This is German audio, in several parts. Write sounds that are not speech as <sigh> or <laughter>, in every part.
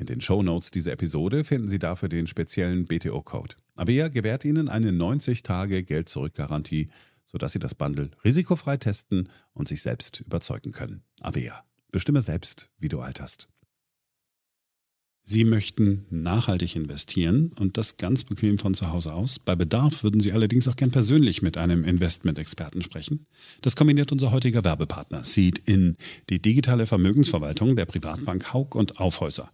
In den Shownotes dieser Episode finden Sie dafür den speziellen BTO-Code. Avea gewährt Ihnen eine 90-Tage-Geld-Zurück-Garantie, sodass Sie das Bundle risikofrei testen und sich selbst überzeugen können. Avea. Bestimme selbst, wie du alterst. Sie möchten nachhaltig investieren und das ganz bequem von zu Hause aus. Bei Bedarf würden Sie allerdings auch gern persönlich mit einem Investment-Experten sprechen. Das kombiniert unser heutiger Werbepartner Seed in die digitale Vermögensverwaltung der Privatbank Haug und Aufhäuser.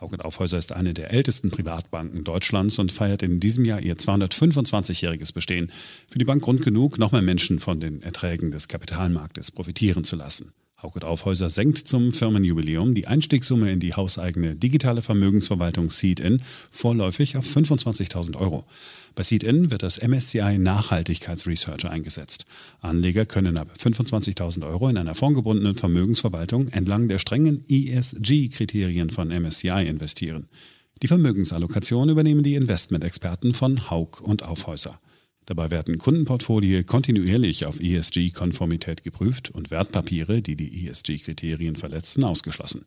Hauck Aufhäuser ist eine der ältesten Privatbanken Deutschlands und feiert in diesem Jahr ihr 225-jähriges Bestehen. Für die Bank Grund genug, noch mehr Menschen von den Erträgen des Kapitalmarktes profitieren zu lassen. Hauke Aufhäuser senkt zum Firmenjubiläum die Einstiegssumme in die hauseigene digitale Vermögensverwaltung Seed-In vorläufig auf 25.000 Euro. Bei Seed-In wird das MSCI Nachhaltigkeitsresearch eingesetzt. Anleger können ab 25.000 Euro in einer fondgebundenen Vermögensverwaltung entlang der strengen ESG-Kriterien von MSCI investieren. Die Vermögensallokation übernehmen die Investmentexperten von Haug und Aufhäuser. Dabei werden Kundenportfolien kontinuierlich auf ESG-Konformität geprüft und Wertpapiere, die die ESG-Kriterien verletzen, ausgeschlossen.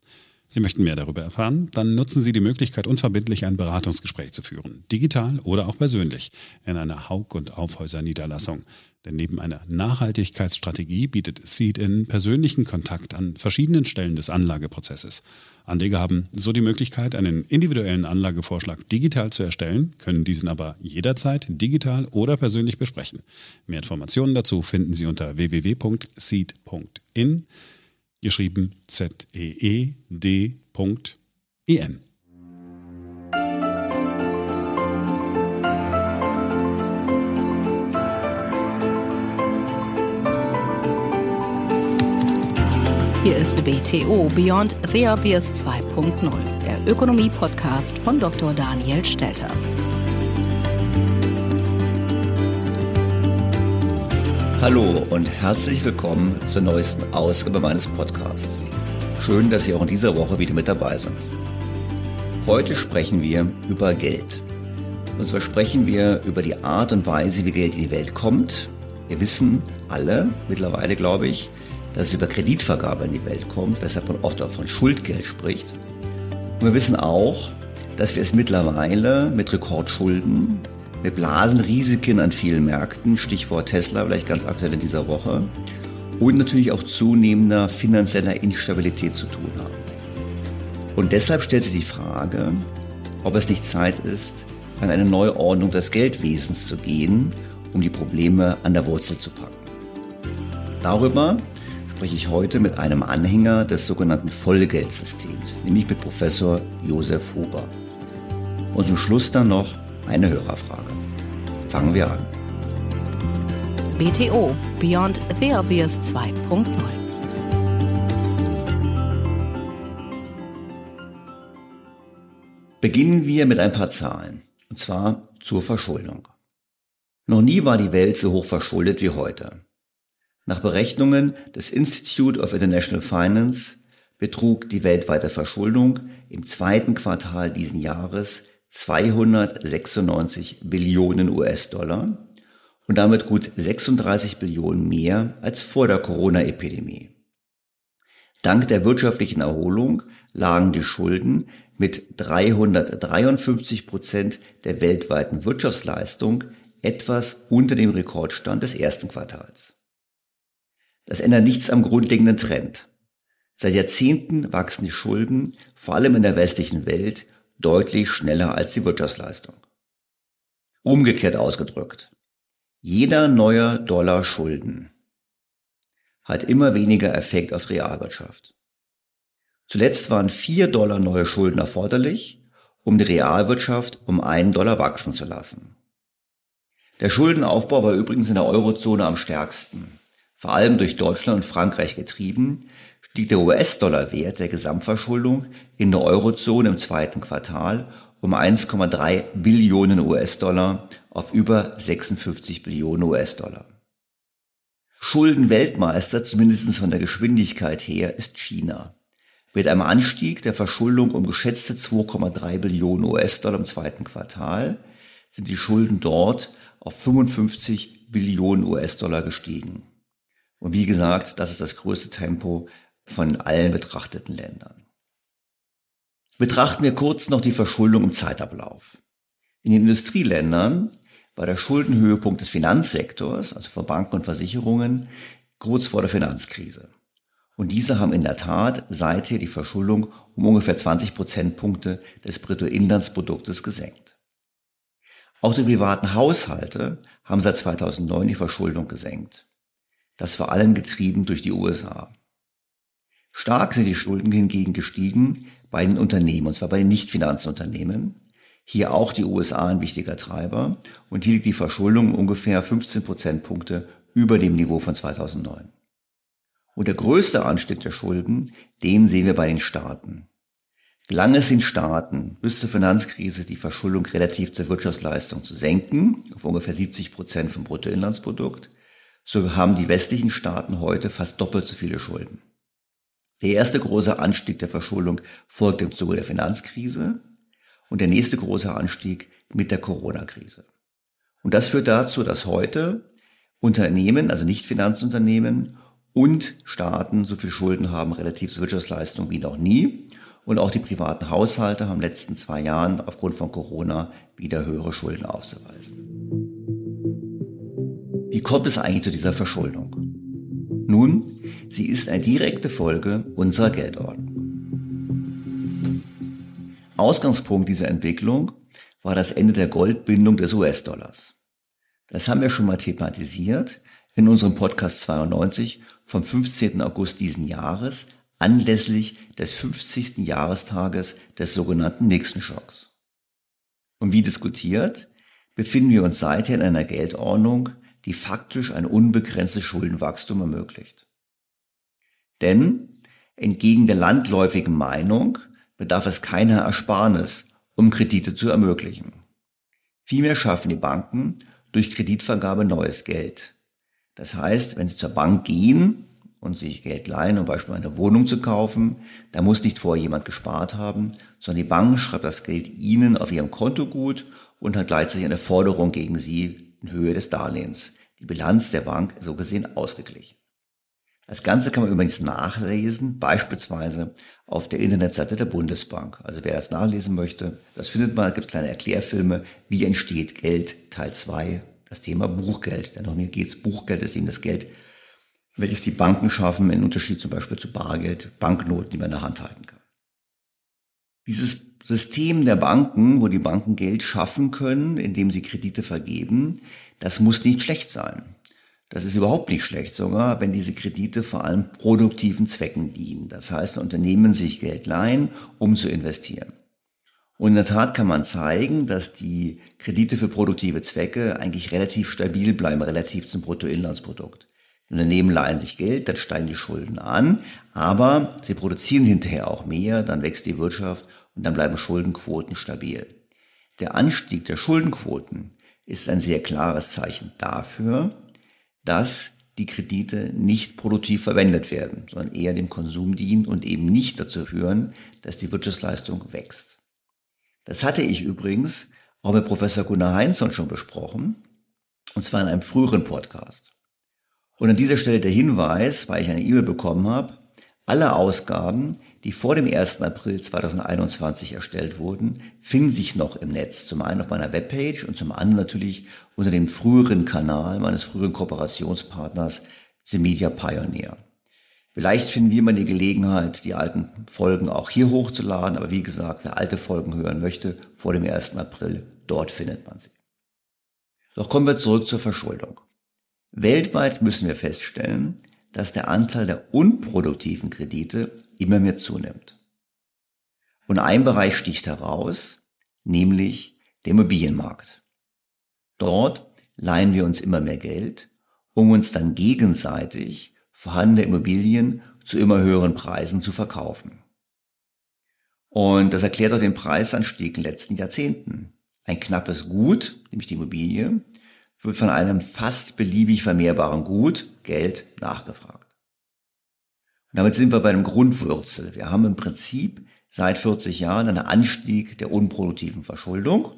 Sie möchten mehr darüber erfahren? Dann nutzen Sie die Möglichkeit, unverbindlich ein Beratungsgespräch zu führen, digital oder auch persönlich, in einer Haug- und Aufhäuser-Niederlassung. Denn neben einer Nachhaltigkeitsstrategie bietet Seed-In persönlichen Kontakt an verschiedenen Stellen des Anlageprozesses. Anleger haben so die Möglichkeit, einen individuellen Anlagevorschlag digital zu erstellen, können diesen aber jederzeit digital oder persönlich besprechen. Mehr Informationen dazu finden Sie unter www.seed.in geschrieben Z-E-E-D.in. Hier ist BTO Beyond the Obvious 2.0, der Ökonomie-Podcast von Dr. Daniel Stelter. Hallo und herzlich willkommen zur neuesten Ausgabe meines Podcasts. Schön, dass Sie auch in dieser Woche wieder mit dabei sind. Heute sprechen wir über Geld. Und zwar sprechen wir über die Art und Weise, wie Geld in die Welt kommt, Wir wissen alle mittlerweile, glaube ich, dass es über Kreditvergabe in die Welt kommt, weshalb man oft auch von Schuldgeld spricht. Und wir wissen auch, dass wir es mittlerweile mit Rekordschulden, mit Blasenrisiken an vielen Märkten, Stichwort Tesla vielleicht ganz aktuell in dieser Woche, und natürlich auch zunehmender finanzieller Instabilität zu tun haben. Und deshalb stellt sich die Frage, ob es nicht Zeit ist, an eine Neuordnung des Geldwesens zu gehen, um die Probleme an der Wurzel zu packen. Darüber spreche ich heute mit einem Anhänger des sogenannten Vollgeldsystems, nämlich mit Professor Josef Huber. Und zum Schluss dann noch eine Hörerfrage. Fangen wir an. BTO Beyond the Obvious 2.0 Beginnen wir mit ein paar Zahlen, und zwar zur Verschuldung. Noch nie war die Welt so hoch verschuldet wie heute. Nach Berechnungen des Institute of International Finance betrug die weltweite Verschuldung im zweiten Quartal diesen Jahres 296 Billionen US-Dollar und damit gut 36 Billionen mehr als vor der Corona-Epidemie. Dank der wirtschaftlichen Erholung lagen die Schulden mit 353 Prozent der weltweiten Wirtschaftsleistung etwas unter dem Rekordstand des ersten Quartals. Das ändert nichts am grundlegenden Trend. Seit Jahrzehnten wachsen die Schulden, vor allem in der westlichen Welt, deutlich schneller als die Wirtschaftsleistung. Umgekehrt ausgedrückt. Jeder neue Dollar Schulden hat immer weniger Effekt auf Realwirtschaft. Zuletzt waren vier Dollar neue Schulden erforderlich, um die Realwirtschaft um einen Dollar wachsen zu lassen. Der Schuldenaufbau war übrigens in der Eurozone am stärksten. Vor allem durch Deutschland und Frankreich getrieben, stieg der US-Dollar-Wert der Gesamtverschuldung in der Eurozone im zweiten Quartal um 1,3 Billionen US-Dollar auf über 56 Billionen US-Dollar. Schuldenweltmeister, zumindest von der Geschwindigkeit her, ist China. Mit einem Anstieg der Verschuldung um geschätzte 2,3 Billionen US-Dollar im zweiten Quartal sind die Schulden dort auf 55 Billionen US-Dollar gestiegen. Und wie gesagt, das ist das größte Tempo von allen betrachteten Ländern. Betrachten wir kurz noch die Verschuldung im Zeitablauf. In den Industrieländern war der Schuldenhöhepunkt des Finanzsektors, also von Banken und Versicherungen, kurz vor der Finanzkrise. Und diese haben in der Tat seither die Verschuldung um ungefähr 20 Prozentpunkte des Bruttoinlandsproduktes gesenkt. Auch die privaten Haushalte haben seit 2009 die Verschuldung gesenkt. Das vor allem getrieben durch die USA. Stark sind die Schulden hingegen gestiegen bei den Unternehmen, und zwar bei den Nicht-Finanzunternehmen. Hier auch die USA ein wichtiger Treiber und hier liegt die Verschuldung ungefähr 15 Prozentpunkte über dem Niveau von 2009. Und der größte Anstieg der Schulden, den sehen wir bei den Staaten. Gelang es den Staaten bis zur Finanzkrise die Verschuldung relativ zur Wirtschaftsleistung zu senken, auf ungefähr 70 Prozent vom Bruttoinlandsprodukt, so haben die westlichen Staaten heute fast doppelt so viele Schulden. Der erste große Anstieg der Verschuldung folgt im Zuge der Finanzkrise und der nächste große Anstieg mit der Corona-Krise. Und das führt dazu, dass heute Unternehmen, also nicht Finanzunternehmen und Staaten so viel Schulden haben relativ zur Wirtschaftsleistung wie noch nie. Und auch die privaten Haushalte haben in den letzten zwei Jahren aufgrund von Corona wieder höhere Schulden aufzuweisen. Wie kommt es eigentlich zu dieser Verschuldung? Nun, sie ist eine direkte Folge unserer Geldordnung. Ausgangspunkt dieser Entwicklung war das Ende der Goldbindung des US-Dollars. Das haben wir schon mal thematisiert in unserem Podcast 92 vom 15. August diesen Jahres anlässlich des 50. Jahrestages des sogenannten Nixon-Schocks. Und wie diskutiert, befinden wir uns seither in einer Geldordnung, die faktisch ein unbegrenztes Schuldenwachstum ermöglicht. Denn entgegen der landläufigen Meinung bedarf es keiner Ersparnis, um Kredite zu ermöglichen. Vielmehr schaffen die Banken durch Kreditvergabe neues Geld. Das heißt, wenn Sie zur Bank gehen und sich Geld leihen, um beispielsweise eine Wohnung zu kaufen, da muss nicht vorher jemand gespart haben, sondern die Bank schreibt das Geld Ihnen auf Ihrem Konto gut und hat gleichzeitig eine Forderung gegen Sie in Höhe des Darlehens, die Bilanz der Bank so gesehen ausgeglichen. Das Ganze kann man übrigens nachlesen, beispielsweise auf der Internetseite der Bundesbank. Also wer das nachlesen möchte, das findet man, da gibt es kleine Erklärfilme, wie entsteht Geld, Teil 2, das Thema Buchgeld. Denn auch mir geht es, Buchgeld ist eben das Geld, welches die Banken schaffen, in Unterschied zum Beispiel zu Bargeld, Banknoten, die man in der Hand halten kann. Dieses System der Banken, wo die Banken Geld schaffen können, indem sie Kredite vergeben, das muss nicht schlecht sein. Das ist überhaupt nicht schlecht, sogar wenn diese Kredite vor allem produktiven Zwecken dienen. Das heißt, Unternehmen sich Geld leihen, um zu investieren. Und in der Tat kann man zeigen, dass die Kredite für produktive Zwecke eigentlich relativ stabil bleiben, relativ zum Bruttoinlandsprodukt. Die Unternehmen leihen sich Geld, dann steigen die Schulden an, aber sie produzieren hinterher auch mehr, dann wächst die Wirtschaft und dann bleiben Schuldenquoten stabil. Der Anstieg der Schuldenquoten ist ein sehr klares Zeichen dafür, dass die Kredite nicht produktiv verwendet werden, sondern eher dem Konsum dienen und eben nicht dazu führen, dass die Wirtschaftsleistung wächst. Das hatte ich übrigens auch mit Professor Gunnar Heinzson schon besprochen, und zwar in einem früheren Podcast. Und an dieser Stelle der Hinweis, weil ich eine E-Mail bekommen habe, alle Ausgaben, die vor dem 1. April 2021 erstellt wurden, finden sich noch im Netz. Zum einen auf meiner Webpage und zum anderen natürlich unter dem früheren Kanal meines früheren Kooperationspartners The Media Pioneer. Vielleicht finden wir mal die Gelegenheit, die alten Folgen auch hier hochzuladen, aber wie gesagt, wer alte Folgen hören möchte, vor dem 1. April, dort findet man sie. Doch kommen wir zurück zur Verschuldung. Weltweit müssen wir feststellen, dass der Anteil der unproduktiven Kredite immer mehr zunimmt. Und ein Bereich sticht heraus, nämlich der Immobilienmarkt. Dort leihen wir uns immer mehr Geld, um uns dann gegenseitig vorhandene Immobilien zu immer höheren Preisen zu verkaufen. Und das erklärt auch den Preisanstieg in den letzten Jahrzehnten. Ein knappes Gut, nämlich die Immobilie, wird von einem fast beliebig vermehrbaren Gut, Geld, nachgefragt. Damit sind wir bei einem Grundwurzel. Wir haben im Prinzip seit 40 Jahren einen Anstieg der unproduktiven Verschuldung.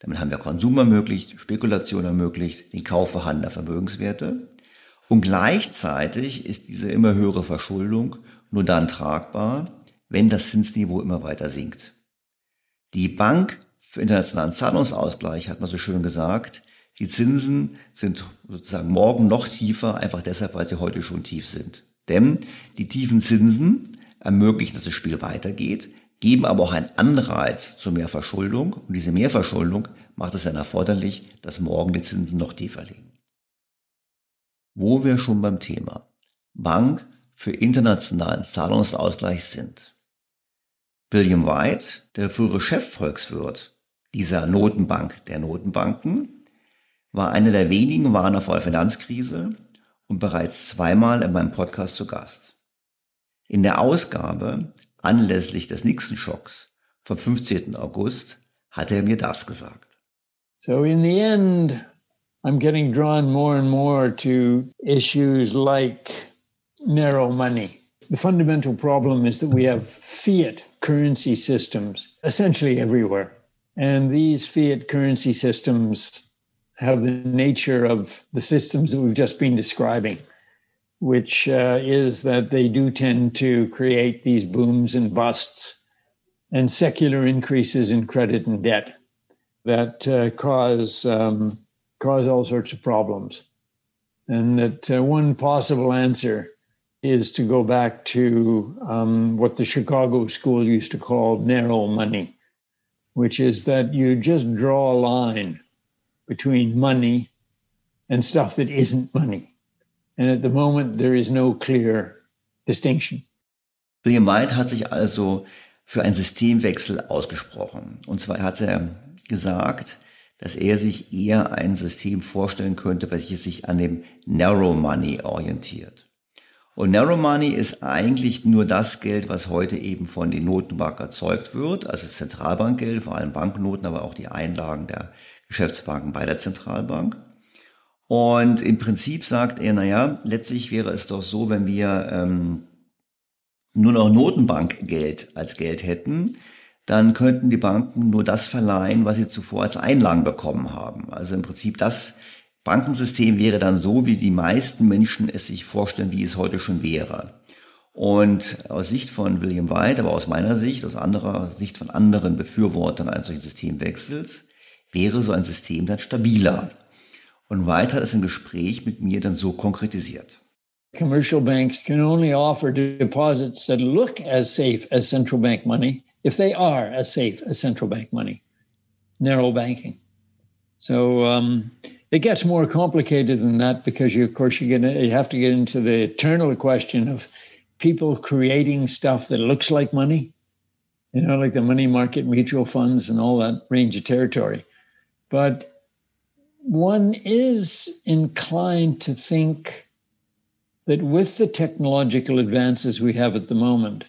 Damit haben wir Konsum ermöglicht, Spekulation ermöglicht, den Kauf vorhandener Vermögenswerte. Und gleichzeitig ist diese immer höhere Verschuldung nur dann tragbar, wenn das Zinsniveau immer weiter sinkt. Die Bank für internationalen Zahlungsausgleich hat man so schön gesagt, die Zinsen sind sozusagen morgen noch tiefer, einfach deshalb, weil sie heute schon tief sind. Denn die tiefen Zinsen ermöglichen, dass das Spiel weitergeht, geben aber auch einen Anreiz zu mehr Verschuldung. Und diese Mehrverschuldung macht es dann erforderlich, dass morgen die Zinsen noch tiefer liegen. Wo wir schon beim Thema Bank für internationalen Zahlungsausgleich sind. William White, der frühere Chefvolkswirt dieser Notenbank der Notenbanken, war einer der wenigen Warner vor der Finanzkrise und bereits zweimal in meinem Podcast zu Gast. In der Ausgabe anlässlich des Nixon-Schocks vom 15. August hat er mir das gesagt. So in the end, I'm getting drawn more and more to issues like narrow money. The fundamental problem is that we have fiat currency systems essentially everywhere. And these fiat currency systems have the nature of the systems that we've just been describing, which uh, is that they do tend to create these booms and busts and secular increases in credit and debt that uh, cause um, cause all sorts of problems, and that uh, one possible answer is to go back to um, what the Chicago School used to call narrow money, which is that you just draw a line between money and stuff that isn't money. And at the moment, there is no clear distinction. William White hat sich also für einen Systemwechsel ausgesprochen. Und zwar hat er gesagt, dass er sich eher ein System vorstellen könnte, welches sich an dem Narrow Money orientiert. Und Narrow Money ist eigentlich nur das Geld, was heute eben von den Notenbanken erzeugt wird, also Zentralbankgeld, vor allem Banknoten, aber auch die Einlagen der Geschäftsbanken bei der Zentralbank. Und im Prinzip sagt er, naja, letztlich wäre es doch so, wenn wir ähm, nur noch Notenbankgeld als Geld hätten, dann könnten die Banken nur das verleihen, was sie zuvor als Einlagen bekommen haben. Also im Prinzip das Bankensystem wäre dann so, wie die meisten Menschen es sich vorstellen, wie es heute schon wäre. Und aus Sicht von William White, aber aus meiner Sicht, aus anderer Sicht von anderen Befürwortern eines solchen Systemwechsels, wäre so ein System dann stabiler. Und White hat es im Gespräch mit mir dann so konkretisiert. Commercial banks can only offer deposits that look as safe as central bank money if they are as safe as central bank money. Narrow banking. So um, it gets more complicated than that because you, of course, you, get, you have to get into the eternal question of people creating stuff that looks like money, you know, like the money market mutual funds and all that range of territory. But one is inclined to think that with the technological advances we have at the moment,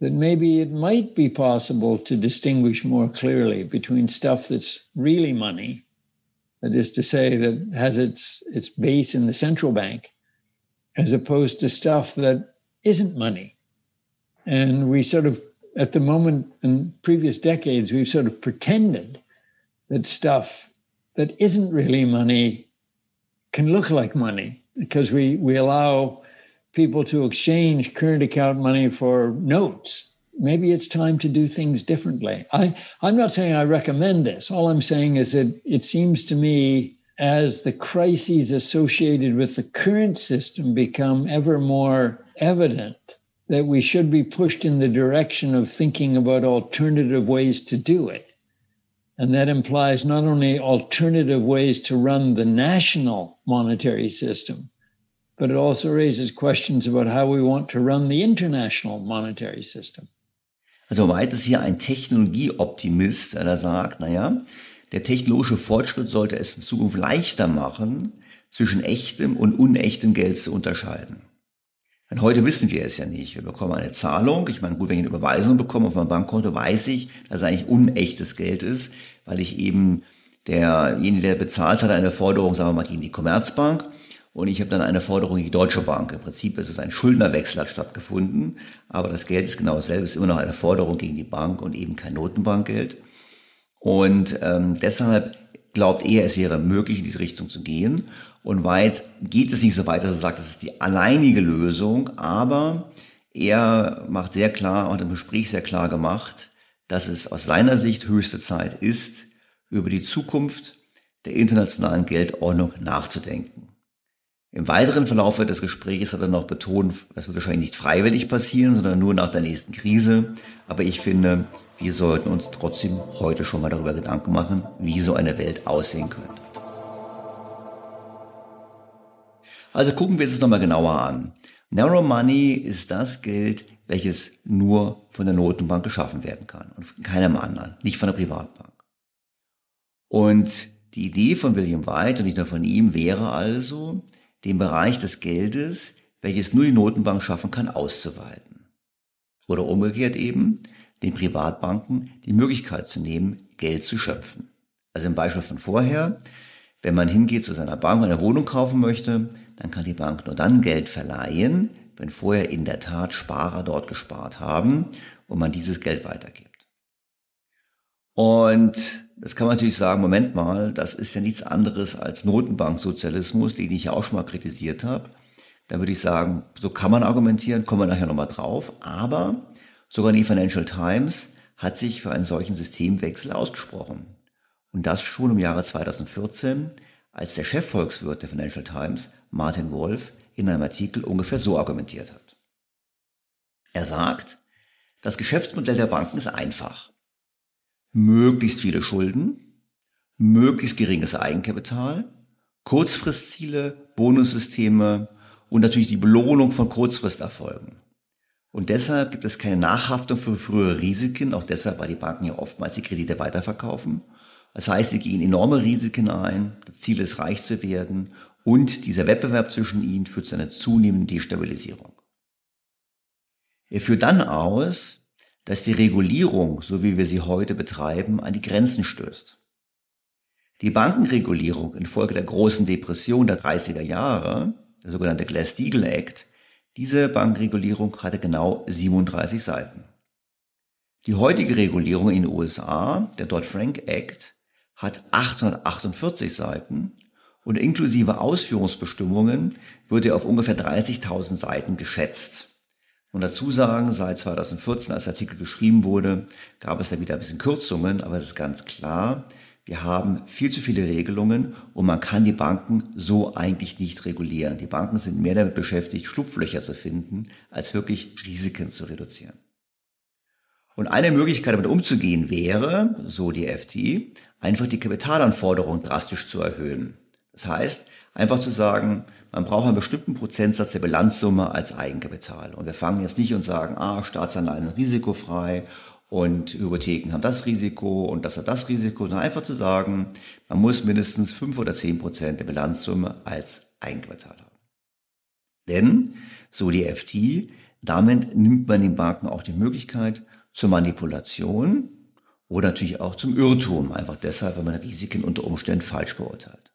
that maybe it might be possible to distinguish more clearly between stuff that's really money, that is to say, that has its, its base in the central bank, as opposed to stuff that isn't money. And we sort of, at the moment in previous decades, we've sort of pretended that stuff that isn't really money can look like money because we, we allow people to exchange current account money for notes. Maybe it's time to do things differently. I, I'm not saying I recommend this. All I'm saying is that it seems to me as the crises associated with the current system become ever more evident, that we should be pushed in the direction of thinking about alternative ways to do it. And that implies not only alternative ways to run the national monetary system, but it also raises questions about how we want to run the international monetary system. Also weit ist hier ein Technologieoptimist, der sagt, naja, der technologische Fortschritt sollte es in Zukunft leichter machen, zwischen echtem und unechtem Geld zu unterscheiden. Denn heute wissen wir es ja nicht. Wir bekommen eine Zahlung. Ich meine, gut, wenn ich eine Überweisung bekomme auf mein Bankkonto, weiß ich, dass es eigentlich unechtes Geld ist, weil ich eben derjenige, der bezahlt hat, eine Forderung, sagen wir mal, gegen die Commerzbank und ich habe dann eine Forderung gegen die Deutsche Bank. Im Prinzip ist es ein Schuldnerwechsel hat stattgefunden, aber das Geld ist genau dasselbe, es ist immer noch eine Forderung gegen die Bank und eben kein Notenbankgeld. Und ähm, deshalb glaubt er, es wäre möglich, in diese Richtung zu gehen. Und weit geht es nicht so weit, dass er sagt, das ist die alleinige Lösung, aber er macht sehr klar, und im Gespräch sehr klar gemacht, dass es aus seiner Sicht höchste Zeit ist, über die Zukunft der internationalen Geldordnung nachzudenken. Im weiteren Verlauf des Gesprächs hat er noch betont, das wird wahrscheinlich nicht freiwillig passieren, sondern nur nach der nächsten Krise. Aber ich finde, wir sollten uns trotzdem heute schon mal darüber Gedanken machen, wie so eine Welt aussehen könnte. Also gucken wir es uns nochmal genauer an. Narrow Money ist das Geld, welches nur von der Notenbank geschaffen werden kann und von keinem anderen, nicht von der Privatbank. Und die Idee von William White und nicht nur von ihm wäre also, den Bereich des Geldes, welches nur die Notenbank schaffen kann, auszuweiten. Oder umgekehrt eben, den Privatbanken die Möglichkeit zu nehmen, Geld zu schöpfen. Also im Beispiel von vorher, wenn man hingeht zu seiner Bank und eine Wohnung kaufen möchte, dann kann die Bank nur dann Geld verleihen, wenn vorher in der Tat Sparer dort gespart haben und man dieses Geld weitergibt. Und das kann man natürlich sagen, Moment mal, das ist ja nichts anderes als Notenbanksozialismus, den ich ja auch schon mal kritisiert habe. Da würde ich sagen, so kann man argumentieren, kommen wir nachher nochmal drauf. Aber sogar die Financial Times hat sich für einen solchen Systemwechsel ausgesprochen. Und das schon im Jahre 2014, als der Chefvolkswirt der Financial Times, Martin Wolf, in einem Artikel ungefähr so argumentiert hat. Er sagt, das Geschäftsmodell der Banken ist einfach. Möglichst viele Schulden, möglichst geringes Eigenkapital, Kurzfristziele, Bonussysteme und natürlich die Belohnung von Kurzfristerfolgen. Und deshalb gibt es keine Nachhaftung für frühere Risiken, auch deshalb, weil die Banken ja oftmals die Kredite weiterverkaufen. Das heißt, sie gehen enorme Risiken ein, das Ziel ist reich zu werden und dieser Wettbewerb zwischen ihnen führt zu einer zunehmenden Destabilisierung. Er führt dann aus, dass die Regulierung, so wie wir sie heute betreiben, an die Grenzen stößt. Die Bankenregulierung infolge der großen Depression der 30er Jahre, der sogenannte Glass-Steagall Act, diese Bankenregulierung hatte genau 37 Seiten. Die heutige Regulierung in den USA, der Dodd-Frank Act, hat 848 Seiten und inklusive Ausführungsbestimmungen wird er auf ungefähr 30.000 Seiten geschätzt. Und dazu sagen, seit 2014, als der Artikel geschrieben wurde, gab es da wieder ein bisschen Kürzungen, aber es ist ganz klar, wir haben viel zu viele Regelungen und man kann die Banken so eigentlich nicht regulieren. Die Banken sind mehr damit beschäftigt, Schlupflöcher zu finden, als wirklich Risiken zu reduzieren. Und eine Möglichkeit, damit umzugehen, wäre, so die FT, einfach die Kapitalanforderungen drastisch zu erhöhen. Das heißt, einfach zu sagen, man braucht einen bestimmten Prozentsatz der Bilanzsumme als Eigenkapital. Und wir fangen jetzt nicht und sagen, ah, Staatsanleihen sind risikofrei und Hypotheken haben das Risiko und das hat das Risiko, sondern einfach zu sagen, man muss mindestens fünf oder zehn Prozent der Bilanzsumme als Eigenkapital haben. Denn, so die FT, damit nimmt man den Banken auch die Möglichkeit zur Manipulation oder natürlich auch zum Irrtum, einfach deshalb, weil man Risiken unter Umständen falsch beurteilt.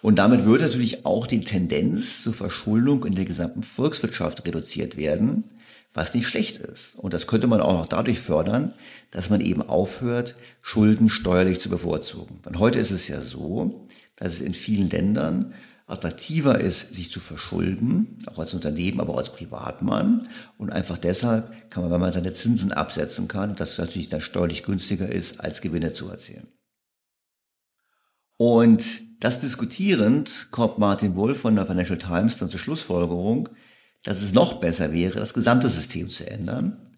Und damit würde natürlich auch die Tendenz zur Verschuldung in der gesamten Volkswirtschaft reduziert werden, was nicht schlecht ist. Und das könnte man auch noch dadurch fördern, dass man eben aufhört, Schulden steuerlich zu bevorzugen. Denn heute ist es ja so, dass es in vielen Ländern attraktiver ist, sich zu verschulden, auch als Unternehmen, aber auch als Privatmann. Und einfach deshalb kann man, wenn man seine Zinsen absetzen kann, das natürlich dann steuerlich günstiger ist, als Gewinne zu erzielen. Und das diskutierend kommt Martin Wolf von der Financial Times dann zur Schlussfolgerung, dass es noch besser wäre, das gesamte System zu ändern,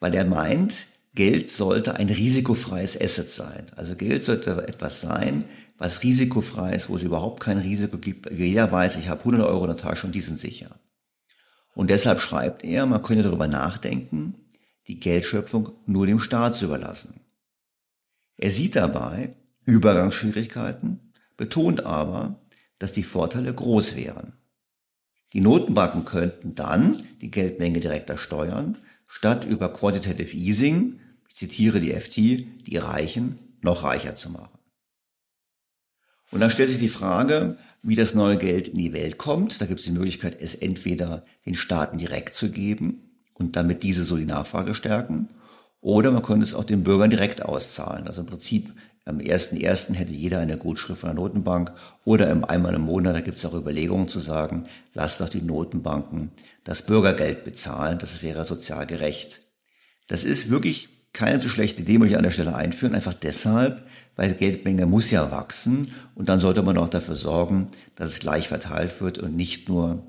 weil er meint, Geld sollte ein risikofreies Asset sein. Also Geld sollte etwas sein, was risikofrei ist, wo es überhaupt kein Risiko gibt. Jeder weiß, ich habe 100 Euro in der Tasche und die sind sicher. Und deshalb schreibt er, man könnte darüber nachdenken, die Geldschöpfung nur dem Staat zu überlassen. Er sieht dabei Übergangsschwierigkeiten, betont aber, dass die Vorteile groß wären. Die Notenbanken könnten dann die Geldmenge direkter steuern, statt über Quantitative Easing, ich zitiere die FT, die Reichen noch reicher zu machen. Und dann stellt sich die Frage, wie das neue Geld in die Welt kommt. Da gibt es die Möglichkeit, es entweder den Staaten direkt zu geben und damit diese so die Nachfrage stärken, oder man könnte es auch den Bürgern direkt auszahlen. Also im Prinzip am 1.1. hätte jeder eine Gutschrift von der Notenbank oder im einmal im Monat, da gibt es auch Überlegungen zu sagen, lasst doch die Notenbanken das Bürgergeld bezahlen, das wäre sozial gerecht. Das ist wirklich keine so schlechte Idee, muss ich an der Stelle einführen, einfach deshalb, weil Geldmenge muss ja wachsen und dann sollte man auch dafür sorgen, dass es gleich verteilt wird und nicht nur,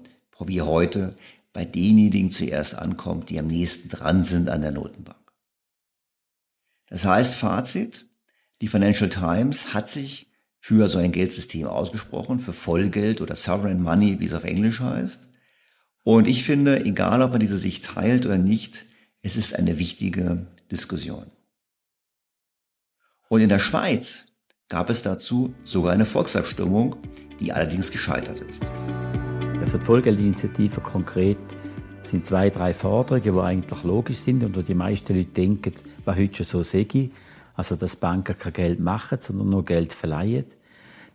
wie heute, bei denjenigen zuerst ankommt, die am nächsten dran sind an der Notenbank. Das heißt, Fazit, die Financial Times hat sich für so ein Geldsystem ausgesprochen, für Vollgeld oder Sovereign Money, wie es auf Englisch heißt. Und ich finde, egal ob man diese Sicht teilt oder nicht, es ist eine wichtige Diskussion. Und in der Schweiz gab es dazu sogar eine Volksabstimmung, die allerdings gescheitert ist. Also die Vollgeldinitiative konkret sind zwei, drei Forderungen, die eigentlich logisch sind und wo die meisten Leute denken, was heute schon so sei. Also, dass Banken kein Geld machen, sondern nur Geld verleihen.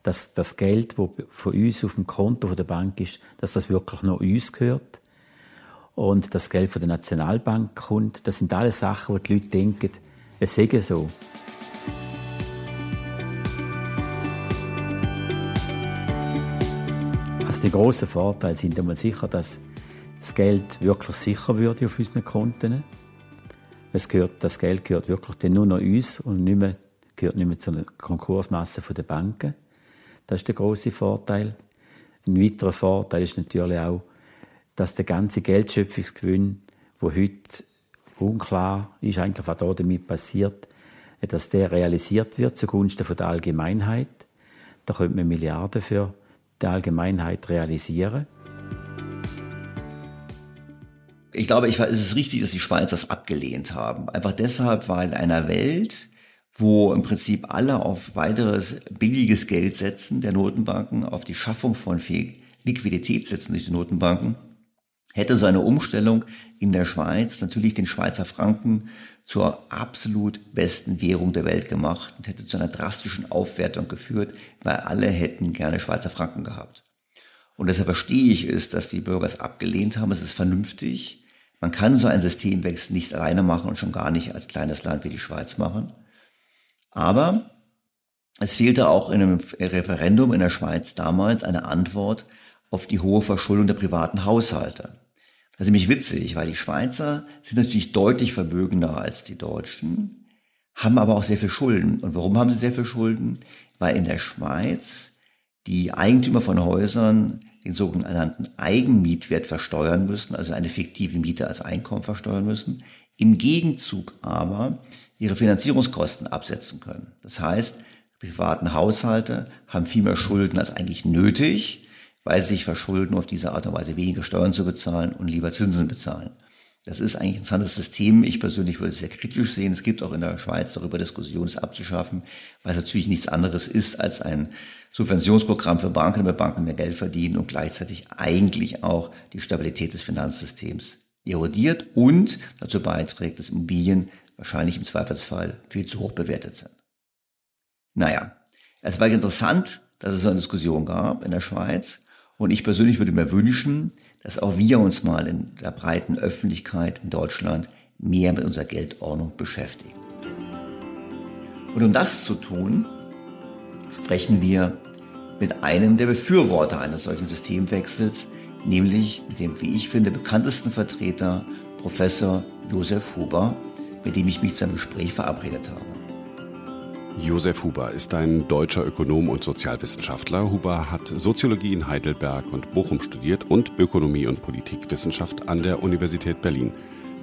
Dass das Geld, das von uns auf dem Konto der Bank ist, dass das wirklich nur uns gehört. Und das Geld von der Nationalbank kommt. Das sind alles Sachen, wo die Leute denken, es sei so. Also die grossen Vorteile sind einmal sicher, dass das Geld wirklich sicher würde auf unseren Konten. Es gehört, das Geld gehört wirklich nur noch uns und nicht mehr, gehört nicht mehr zur Konkursmasse der Banken. Das ist der große Vorteil. Ein weiterer Vorteil ist natürlich auch, dass der ganze Geldschöpfungsgewinn, wo heute unklar ist, eigentlich was da damit passiert, dass der realisiert wird zugunsten der Allgemeinheit. Da könnte man Milliarden für die Allgemeinheit realisieren. Ich glaube, ich, es ist richtig, dass die Schweiz das abgelehnt haben. Einfach deshalb, weil in einer Welt, wo im Prinzip alle auf weiteres billiges Geld setzen, der Notenbanken, auf die Schaffung von Liquidität setzen durch die Notenbanken, hätte so eine Umstellung in der Schweiz natürlich den Schweizer Franken zur absolut besten Währung der Welt gemacht und hätte zu einer drastischen Aufwertung geführt, weil alle hätten gerne Schweizer Franken gehabt. Und deshalb verstehe ich es, dass die Bürger es abgelehnt haben. Es ist vernünftig. Man kann so einen Systemwechsel nicht alleine machen und schon gar nicht als kleines Land wie die Schweiz machen. Aber Es fehlte auch in einem Referendum in der Schweiz damals eine Antwort auf die hohe Verschuldung der privaten Haushalte. Das ist nämlich witzig, weil die Schweizer sind natürlich deutlich vermögender als die Deutschen, haben aber auch sehr viel Schulden. Und warum haben sie sehr viel Schulden? Weil in der Schweiz die Eigentümer von Häusern den sogenannten Eigenmietwert versteuern müssen, also eine fiktive Miete als Einkommen versteuern müssen, im Gegenzug aber ihre Finanzierungskosten absetzen können. Das heißt, privaten Haushalte haben viel mehr Schulden als eigentlich nötig, weil sie sich verschulden, auf diese Art und Weise weniger Steuern zu bezahlen und lieber Zinsen bezahlen. Das ist eigentlich ein interessantes System. Ich persönlich würde es sehr kritisch sehen. Es gibt auch in der Schweiz darüber Diskussionen, es abzuschaffen, weil es natürlich nichts anderes ist als ein Subventionsprogramm für Banken, damit Banken mehr Geld verdienen und gleichzeitig eigentlich auch die Stabilität des Finanzsystems erodiert und dazu beiträgt, dass Immobilien wahrscheinlich im Zweifelsfall viel zu hoch bewertet sind. Naja, es war interessant, dass es so eine Diskussion gab in der Schweiz. Und ich persönlich würde mir wünschen, dass auch wir uns mal in der breiten Öffentlichkeit in Deutschland mehr mit unserer Geldordnung beschäftigen. Und um das zu tun, sprechen wir mit einem der Befürworter eines solchen Systemwechsels, nämlich mit dem, wie ich finde, bekanntesten Vertreter, Professor Josef Huber, mit dem ich mich zu einem Gespräch verabredet habe. Josef Huber ist ein deutscher Ökonom und Sozialwissenschaftler. Huber hat Soziologie in Heidelberg und Bochum studiert und Ökonomie und Politikwissenschaft an der Universität Berlin.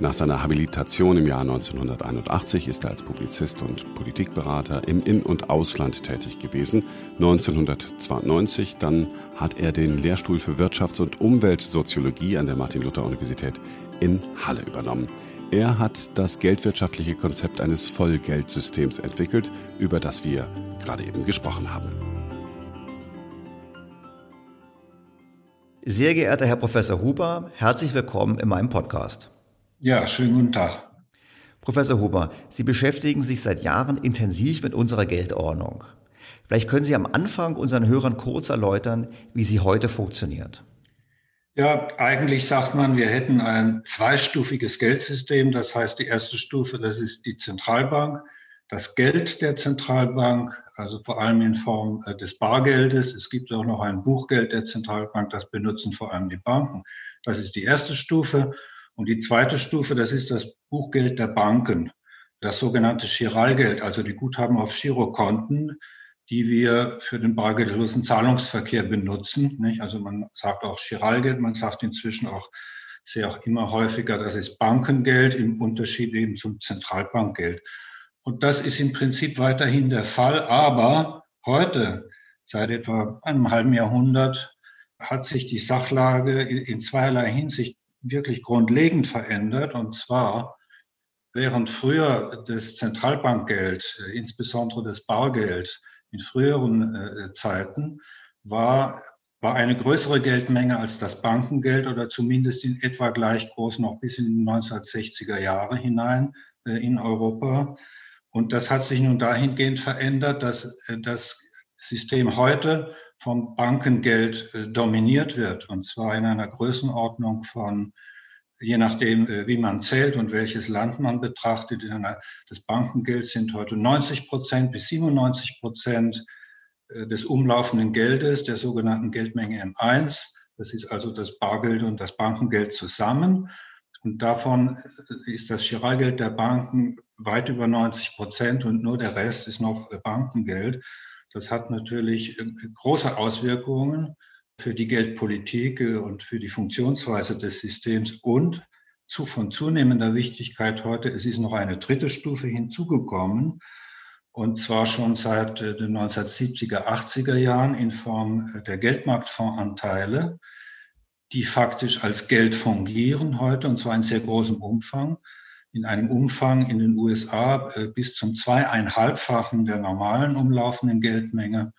Nach seiner Habilitation im Jahr 1981 ist er als Publizist und Politikberater im In- und Ausland tätig gewesen. 1992 dann hat er den Lehrstuhl für Wirtschafts- und Umweltsoziologie an der Martin-Luther-Universität in Halle übernommen. Er hat das geldwirtschaftliche Konzept eines Vollgeldsystems entwickelt, über das wir gerade eben gesprochen haben. Sehr geehrter Herr Professor Huber, herzlich willkommen in meinem Podcast. Ja, schönen guten Tag. Professor Huber, Sie beschäftigen sich seit Jahren intensiv mit unserer Geldordnung. Vielleicht können Sie am Anfang unseren Hörern kurz erläutern, wie sie heute funktioniert. Ja, eigentlich sagt man, wir hätten ein zweistufiges Geldsystem. Das heißt, die erste Stufe, das ist die Zentralbank. Das Geld der Zentralbank, also vor allem in Form äh, des Bargeldes. Es gibt auch noch ein Buchgeld der Zentralbank, das benutzen vor allem die Banken. Das ist die erste Stufe. Und die zweite Stufe, das ist das Buchgeld der Banken, das sogenannte Chiralgeld, also die Guthaben auf Girokonten die wir für den bargeldlosen Zahlungsverkehr benutzen. Nicht? Also man sagt auch Chiralgeld, man sagt inzwischen auch sehr auch immer häufiger, das ist Bankengeld im Unterschied eben zum Zentralbankgeld. Und das ist im Prinzip weiterhin der Fall. Aber heute, seit etwa einem halben Jahrhundert, hat sich die Sachlage in zweierlei Hinsicht wirklich grundlegend verändert. Und zwar, während früher das Zentralbankgeld, insbesondere das Bargeld, in früheren äh, Zeiten war, war eine größere Geldmenge als das Bankengeld oder zumindest in etwa gleich groß noch bis in die 1960er Jahre hinein äh, in Europa. Und das hat sich nun dahingehend verändert, dass äh, das System heute vom Bankengeld äh, dominiert wird, und zwar in einer Größenordnung von je nachdem, äh, wie man zählt und welches Land man betrachtet, das Bankengeld sind heute 90 Prozent bis 97 Prozent äh, des umlaufenden Geldes, der sogenannten Geldmenge M1. Das ist also das Bargeld und das Bankengeld zusammen. Und davon ist das Giralgeld der Banken weit über 90 Prozent und nur der Rest ist noch Bankengeld. Das hat natürlich große Auswirkungen für die Geldpolitik äh, und für die Funktionsweise des Systems und zu, von zunehmender Wichtigkeit heute, es ist noch eine dritte Stufe hinzugekommen, und zwar schon seit äh, den 1970er, 80er Jahren in Form äh, der Geldmarktfondsanteile, die faktisch als Geld fungieren heute, und zwar in sehr großem Umfang, in einem Umfang in den USA bis zum zweieinhalbfachen der normalen umlaufenden Geldmenge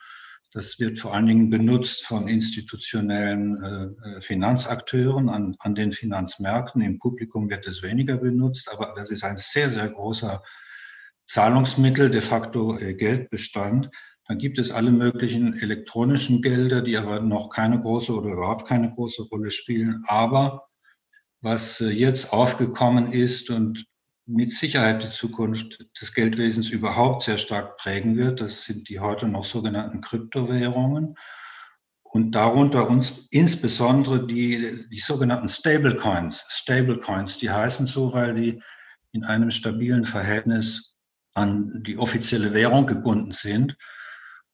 das wird vor allen Dingen benutzt von institutionellen äh, äh, Finanzakteuren an, an den Finanzmärkten. Im Publikum wird es weniger benutzt, aber das ist ein sehr, sehr großer Zahlungsmittel, de facto äh, Geldbestand. Dann gibt es alle möglichen elektronischen Gelder, die aber noch keine große oder überhaupt keine große Rolle spielen. Aber was äh, jetzt aufgekommen ist und mit Sicherheit die Zukunft des Geldwesens überhaupt sehr stark prägen wird. Das sind die heute noch sogenannten Kryptowährungen und darunter uns insbesondere die, die sogenannten Stablecoins. Stablecoins, die heißen so, weil die in einem stabilen Verhältnis an die offizielle Währung gebunden sind.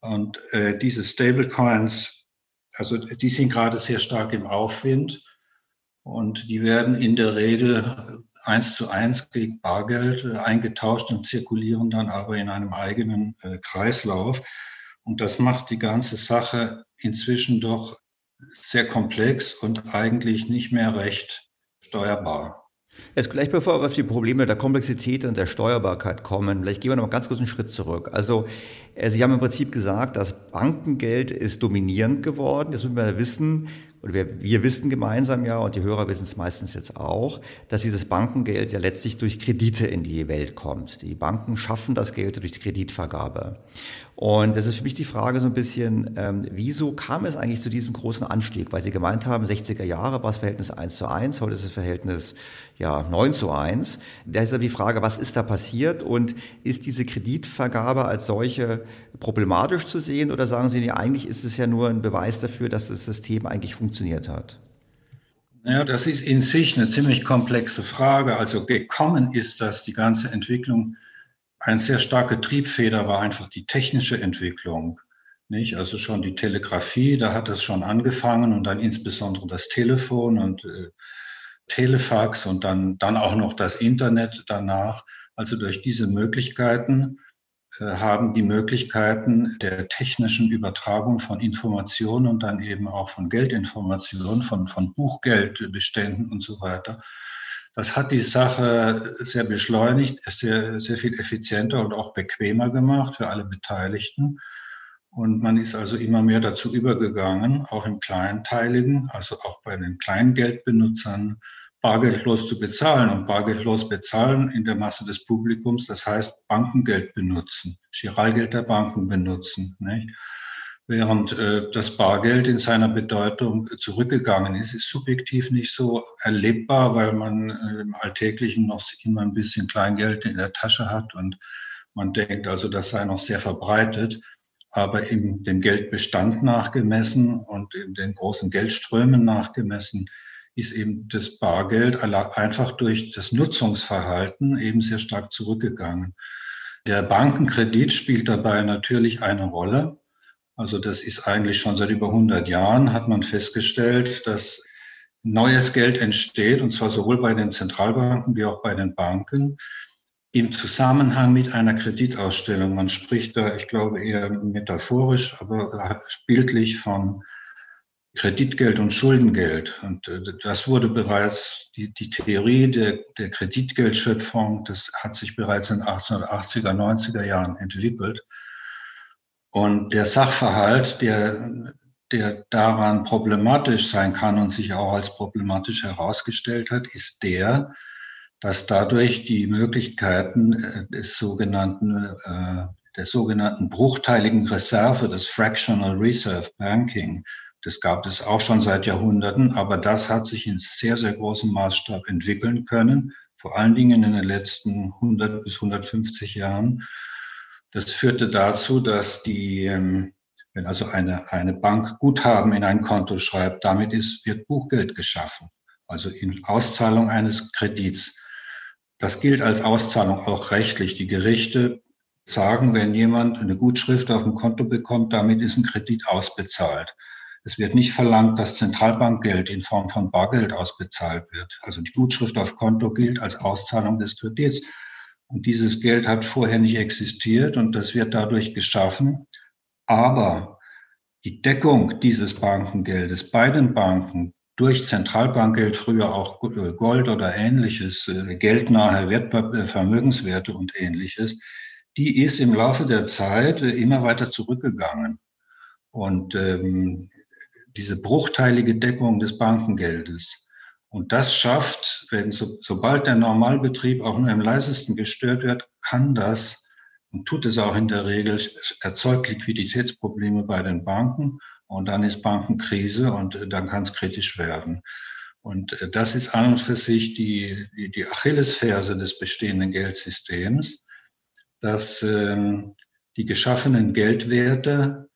Und äh, diese Stablecoins, also die sind gerade sehr stark im Aufwind und die werden in der Regel eins zu eins gegen Bargeld äh, eingetauscht und zirkulieren dann aber in einem eigenen äh, Kreislauf. Und das macht die ganze Sache inzwischen doch sehr komplex und eigentlich nicht mehr recht steuerbar. Jetzt gleich bevor wir auf die Probleme der Komplexität und der Steuerbarkeit kommen, vielleicht gehen wir noch mal ganz kurz einen Schritt zurück. Also äh, Sie haben im Prinzip gesagt, das Bankengeld ist dominierend geworden. Jetzt müssen wir wissen, oder wir, wir wissen gemeinsam ja, und die Hörer wissen es meistens jetzt auch, dass dieses Bankengeld ja letztlich durch Kredite in die Welt kommt. Die Banken schaffen das Geld durch die Kreditvergabe. Und das ist für mich die Frage so ein bisschen, ähm, wieso kam es eigentlich zu diesem großen Anstieg? Weil Sie gemeint haben, 60er Jahre war das Verhältnis 1 zu 1, heute ist das Verhältnis ja 9 zu 1. Da ist ja die Frage, was ist da passiert und ist diese Kreditvergabe als solche problematisch zu sehen oder sagen Sie, nee, eigentlich ist es ja nur ein Beweis dafür, dass das System eigentlich funktioniert hat? Ja, das ist in sich eine ziemlich komplexe Frage. Also gekommen ist das, die ganze Entwicklung eine sehr starke Triebfeder war einfach die technische Entwicklung. Nicht? Also schon die Telegrafie, da hat es schon angefangen und dann insbesondere das Telefon und äh, Telefax und dann, dann auch noch das Internet danach. Also durch diese Möglichkeiten äh, haben die Möglichkeiten der technischen Übertragung von Informationen und dann eben auch von Geldinformationen, von, von Buchgeldbeständen und so weiter, das hat die Sache sehr beschleunigt, sehr, sehr viel effizienter und auch bequemer gemacht für alle Beteiligten. Und man ist also immer mehr dazu übergegangen, auch im Kleinteiligen, also auch bei den Kleingeldbenutzern, bargeldlos zu bezahlen. Und bargeldlos bezahlen in der Masse des Publikums, das heißt Bankengeld benutzen, Giralgeld der Banken benutzen. Nicht? Während äh, das Bargeld in seiner Bedeutung zurückgegangen ist, ist subjektiv nicht so erlebbar, weil man äh, im Alltäglichen noch immer ein bisschen Kleingeld in der Tasche hat und man denkt also, das sei noch sehr verbreitet. Aber in dem Geldbestand nachgemessen und in den großen Geldströmen nachgemessen ist eben das Bargeld einfach durch das Nutzungsverhalten eben sehr stark zurückgegangen. Der Bankenkredit spielt dabei natürlich eine Rolle. Also das ist eigentlich schon seit über 100 Jahren, hat man festgestellt, dass neues Geld entsteht, und zwar sowohl bei den Zentralbanken wie auch bei den Banken, im Zusammenhang mit einer Kreditausstellung. Man spricht da, ich glaube, eher metaphorisch, aber bildlich von Kreditgeld und Schuldengeld. Und äh, das wurde bereits, die, die Theorie der, der Kreditgeldschöpfung, das hat sich bereits in den 1880er, 90er Jahren entwickelt. Und der Sachverhalt, der, der daran problematisch sein kann und sich auch als problematisch herausgestellt hat, ist der, dass dadurch die Möglichkeiten äh, des sogenannten, äh, der sogenannten bruchteiligen Reserve, des Fractional Reserve Banking, das gab es auch schon seit Jahrhunderten, aber das hat sich in sehr, sehr großem Maßstab entwickeln können, vor allen Dingen in den letzten 100 bis 150 Jahren. Das führte dazu, dass die, ähm, wenn also eine, eine Bank Guthaben in ein Konto schreibt, damit ist, wird Buchgeld geschaffen, also in Auszahlung eines Kredits. Das gilt als Auszahlung auch rechtlich. Die Gerichte sagen, wenn jemand eine Gutschrift auf dem Konto bekommt, damit ist ein Kredit ausbezahlt. Es wird nicht verlangt, dass Zentralbankgeld in Form von Bargeld ausbezahlt wird. Also die Gutschrift auf Konto gilt als Auszahlung des Kredits. Und dieses Geld hat vorher nicht existiert und das wird dadurch geschaffen. Aber die Deckung dieses Bankengeldes bei den Banken durch Zentralbankgeld, früher auch Gold oder ähnliches, äh, geldnahe Wertpapier, Vermögenswerte und ähnliches, die ist im Laufe der Zeit äh, immer weiter zurückgegangen. Und ähm, diese bruchteilige Deckung des Bankengeldes, und das schafft, wenn so, sobald der Normalbetrieb auch nur im leisesten gestört wird, kann das und tut es auch in der Regel, erzeugt Liquiditätsprobleme bei den Banken und dann ist Bankenkrise und dann kann es kritisch werden. Und äh, das ist an und für sich die, die, die Achillesferse des bestehenden Geldsystems, dass ähm, die geschaffenen Geldwerte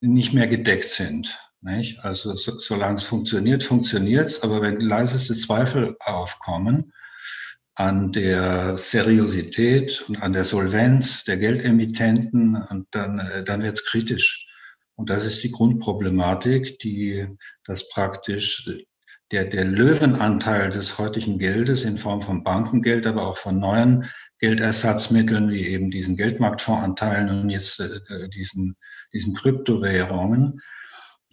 nicht mehr gedeckt sind. Nicht? Also so, solange es funktioniert, funktioniert es, aber wenn leiseste Zweifel aufkommen an der Seriosität und an der Solvenz der Geldemittenten, und dann, äh, dann wird es kritisch. Und das ist die Grundproblematik, die das praktisch der, der Löwenanteil des heutigen Geldes in Form von Bankengeld, aber auch von neuen Geldersatzmitteln wie eben diesen Geldmarktfondsanteilen und jetzt äh, diesen, diesen Kryptowährungen,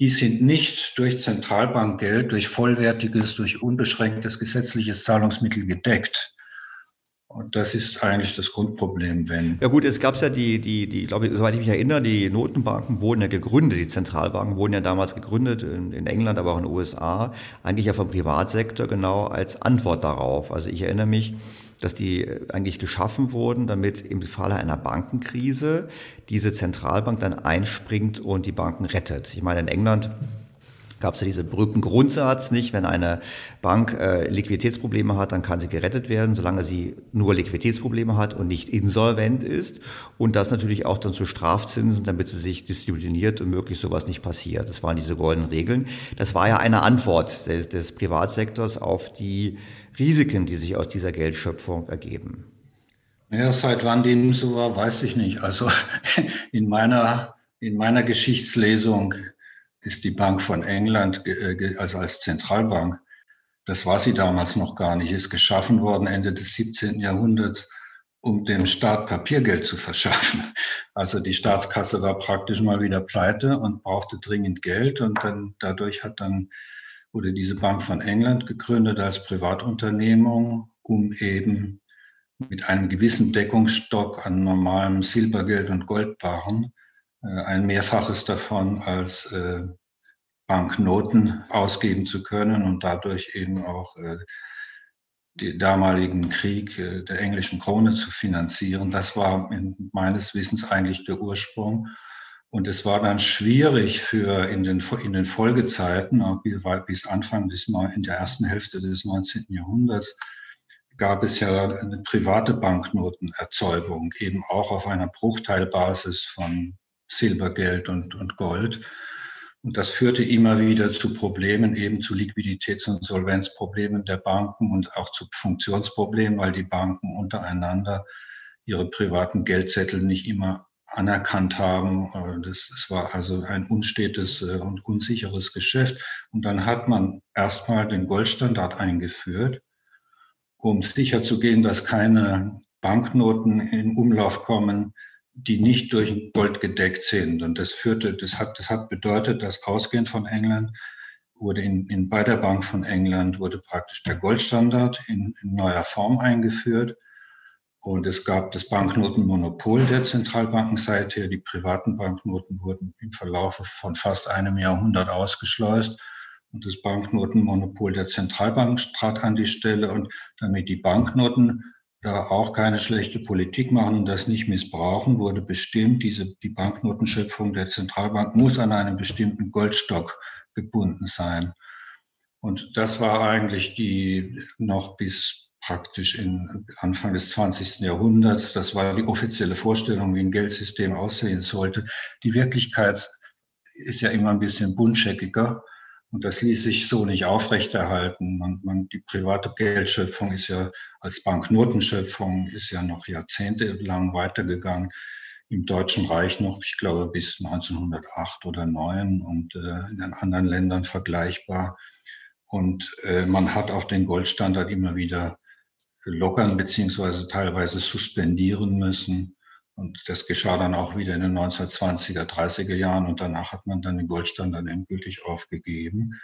die sind nicht durch Zentralbankgeld, durch vollwertiges, durch unbeschränktes gesetzliches Zahlungsmittel gedeckt. Und das ist eigentlich das Grundproblem, wenn. Ja gut, es gab ja die, die, die, glaube ich, soweit ich mich erinnere, die Notenbanken wurden ja gegründet, die Zentralbanken wurden ja damals gegründet in, in England, aber auch in den USA, eigentlich ja vom Privatsektor genau als Antwort darauf. Also ich erinnere mich, dass die eigentlich geschaffen wurden, damit im Falle einer Bankenkrise diese Zentralbank dann einspringt und die Banken rettet. Ich meine, in England gab es ja diesen berühmten Grundsatz nicht, wenn eine Bank äh, Liquiditätsprobleme hat, dann kann sie gerettet werden, solange sie nur Liquiditätsprobleme hat und nicht insolvent ist. Und das natürlich auch dann zu Strafzinsen, damit sie sich diszipliniert und möglichst sowas nicht passiert. Das waren diese goldenen Regeln. Das war ja eine Antwort des, des Privatsektors auf die Risiken, die sich aus dieser Geldschöpfung ergeben. Ja, seit wann dem so war, weiß ich nicht. Also <laughs> in meiner, in meiner Geschichtslesung ist die Bank von England, äh, also als Zentralbank, das war sie damals noch gar nicht, ist geschaffen worden Ende des 17. Jahrhunderts, um dem Staat Papiergeld zu verschaffen. <laughs> Also die Staatskasse war praktisch mal wieder pleite und brauchte dringend Geld und dann dadurch hat dann wurde diese Bank von England gegründet als Privatunternehmung, um eben mit einem gewissen Deckungsstock an normalem Silbergeld und Goldbarren äh, ein Mehrfaches davon als äh, Banknoten ausgeben zu können und dadurch eben auch äh, den damaligen Krieg der englischen Krone zu finanzieren. Das war meines Wissens eigentlich der Ursprung. Und es war dann schwierig für in den, in den Folgezeiten, bis Anfang des, in der ersten Hälfte des 19. Jahrhunderts, gab es ja eine private Banknotenerzeugung, eben auch auf einer Bruchteilbasis von Silbergeld und, und Gold. Und das führte immer wieder zu Problemen, eben zu Liquiditäts- und Solvenzproblemen der Banken und auch zu Funktionsproblemen, weil die Banken untereinander ihre privaten Geldzettel nicht immer anerkannt haben. Das, das war also ein unstetes äh, und unsicheres Geschäft. Und dann hat man erstmal den Goldstandard eingeführt, um sicherzugehen, dass keine Banknoten in Umlauf kommen, die nicht durch Gold gedeckt sind. Und das führte, das hat, das hat bedeutet, dass ausgehend von England wurde in, in bei der Bank von England wurde praktisch der Goldstandard in, in neuer Form eingeführt. Und es gab das Banknotenmonopol der Zentralbanken seither. Die privaten Banknoten wurden im Verlauf von fast einem Jahrhundert ausgeschleust. Und das Banknotenmonopol der Zentralbank trat an die Stelle. Und damit die Banknoten da auch keine schlechte Politik machen und das nicht missbrauchen, wurde bestimmt, diese, die Banknotenschöpfung der Zentralbank muss an einen bestimmten Goldstock gebunden sein. Und das war eigentlich die noch bis praktisch in Anfang des 20. Jahrhunderts, das war die offizielle Vorstellung, wie ein Geldsystem aussehen sollte. Die Wirklichkeit ist ja immer ein bisschen buntscheckiger. Und das ließ sich so nicht aufrechterhalten. Man, man, die private Geldschöpfung ist ja als Banknotenschöpfung ist ja noch jahrzehntelang weitergegangen. Im Deutschen Reich noch, ich glaube, bis 1908 oder 9 und äh, in den anderen Ländern vergleichbar. Und äh, man hat auch den Goldstandard immer wieder lockern beziehungsweise teilweise suspendieren müssen. Und das geschah dann auch wieder in den 1920er, 30er Jahren und danach hat man dann den Goldstandard endgültig aufgegeben.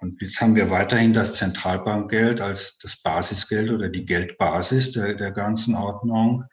Und jetzt haben wir weiterhin das Zentralbankgeld als das Basisgeld oder die Geldbasis der, der ganzen Ordnung.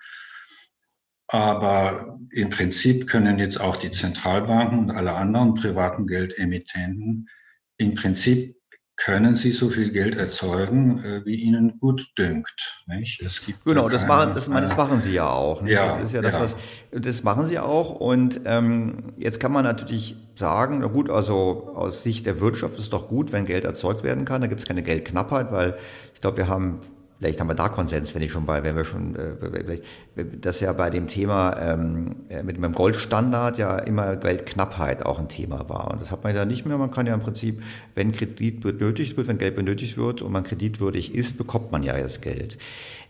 Aber im Prinzip können jetzt auch die Zentralbanken und alle anderen privaten Geldemittenten im Prinzip können Sie so viel Geld erzeugen, äh, wie Ihnen gut dünkt. Nicht? Es gibt genau, das, keine, machen, das, das, machen Sie ja auch. Nicht? Ja, das ist ja das, ja. was das machen Sie auch. Und ähm, jetzt kann man natürlich sagen, na gut, also aus Sicht der Wirtschaft ist es doch gut, wenn Geld erzeugt werden kann. Da gibt es keine Geldknappheit, weil ich glaube, wir haben vielleicht haben wir da Konsens, wenn ich schon bei, wenn wir schon, äh, das ja bei dem Thema ähm, äh, mit dem Goldstandard ja immer Geldknappheit auch ein Thema war. Und das hat man ja nicht mehr. Man kann ja im Prinzip, wenn Kredit benötigt wird, wenn Geld benötigt wird und man kreditwürdig ist, bekommt man ja das Geld.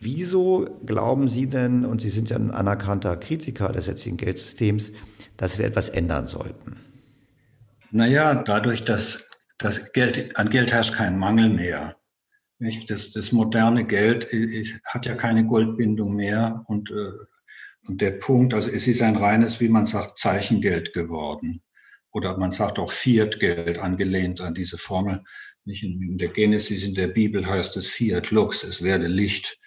Wieso glauben Sie denn, und Sie sind ja ein anerkannter Kritiker des jetzigen Geldsystems, dass wir etwas ändern sollten? Naja, dadurch, dass das Geld, an Geld herrscht kein Mangel mehr. Nicht? Das, das moderne Geld ist, hat ja keine Goldbindung mehr und, äh, und der Punkt, also es ist ein reines, wie man sagt, Zeichengeld geworden. Oder man sagt auch Fiat-Geld, angelehnt an diese Formel. Nicht in, der Genesis, in der Bibel heißt es Fiat Lux, es werde Licht.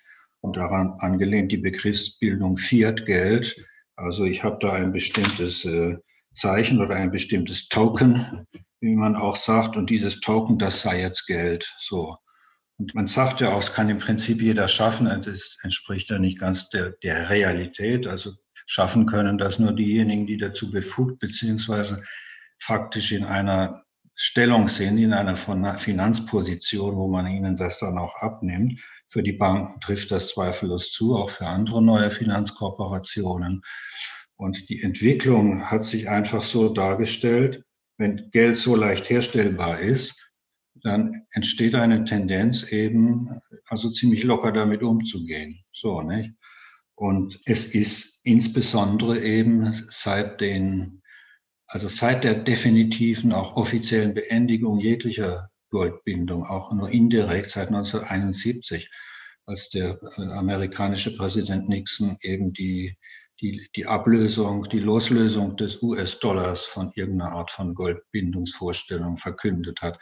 Und daran angelehnt die Begriffsbildung Fiat-Geld. Also ich habe da ein bestimmtes äh, Zeichen oder ein bestimmtes Token, wie man auch sagt. Und dieses Token, das sei jetzt Geld. So. Und man sagt ja auch, es kann im Prinzip jeder schaffen. Das entspricht ja nicht ganz der, der Realität. Also schaffen können das nur diejenigen, die dazu befugt beziehungsweise faktisch in einer Stellung sind, in einer Finanzposition, wo man ihnen das dann auch abnimmt. Für die Banken trifft das zweifellos zu, auch für andere neue Finanzkooperationen. Und die Entwicklung hat sich einfach so dargestellt, wenn Geld so leicht herstellbar ist, dann entsteht eine Tendenz eben, also ziemlich locker damit umzugehen. So, nicht? Und es ist insbesondere eben seit den, also seit der definitiven, auch offiziellen Beendigung jeglicher Goldbindung, auch nur indirekt seit 1971, als der äh, amerikanische Präsident Nixon eben die, die, die Ablösung, die Loslösung des US-Dollars von irgendeiner Art von Goldbindungsvorstellung verkündet hat.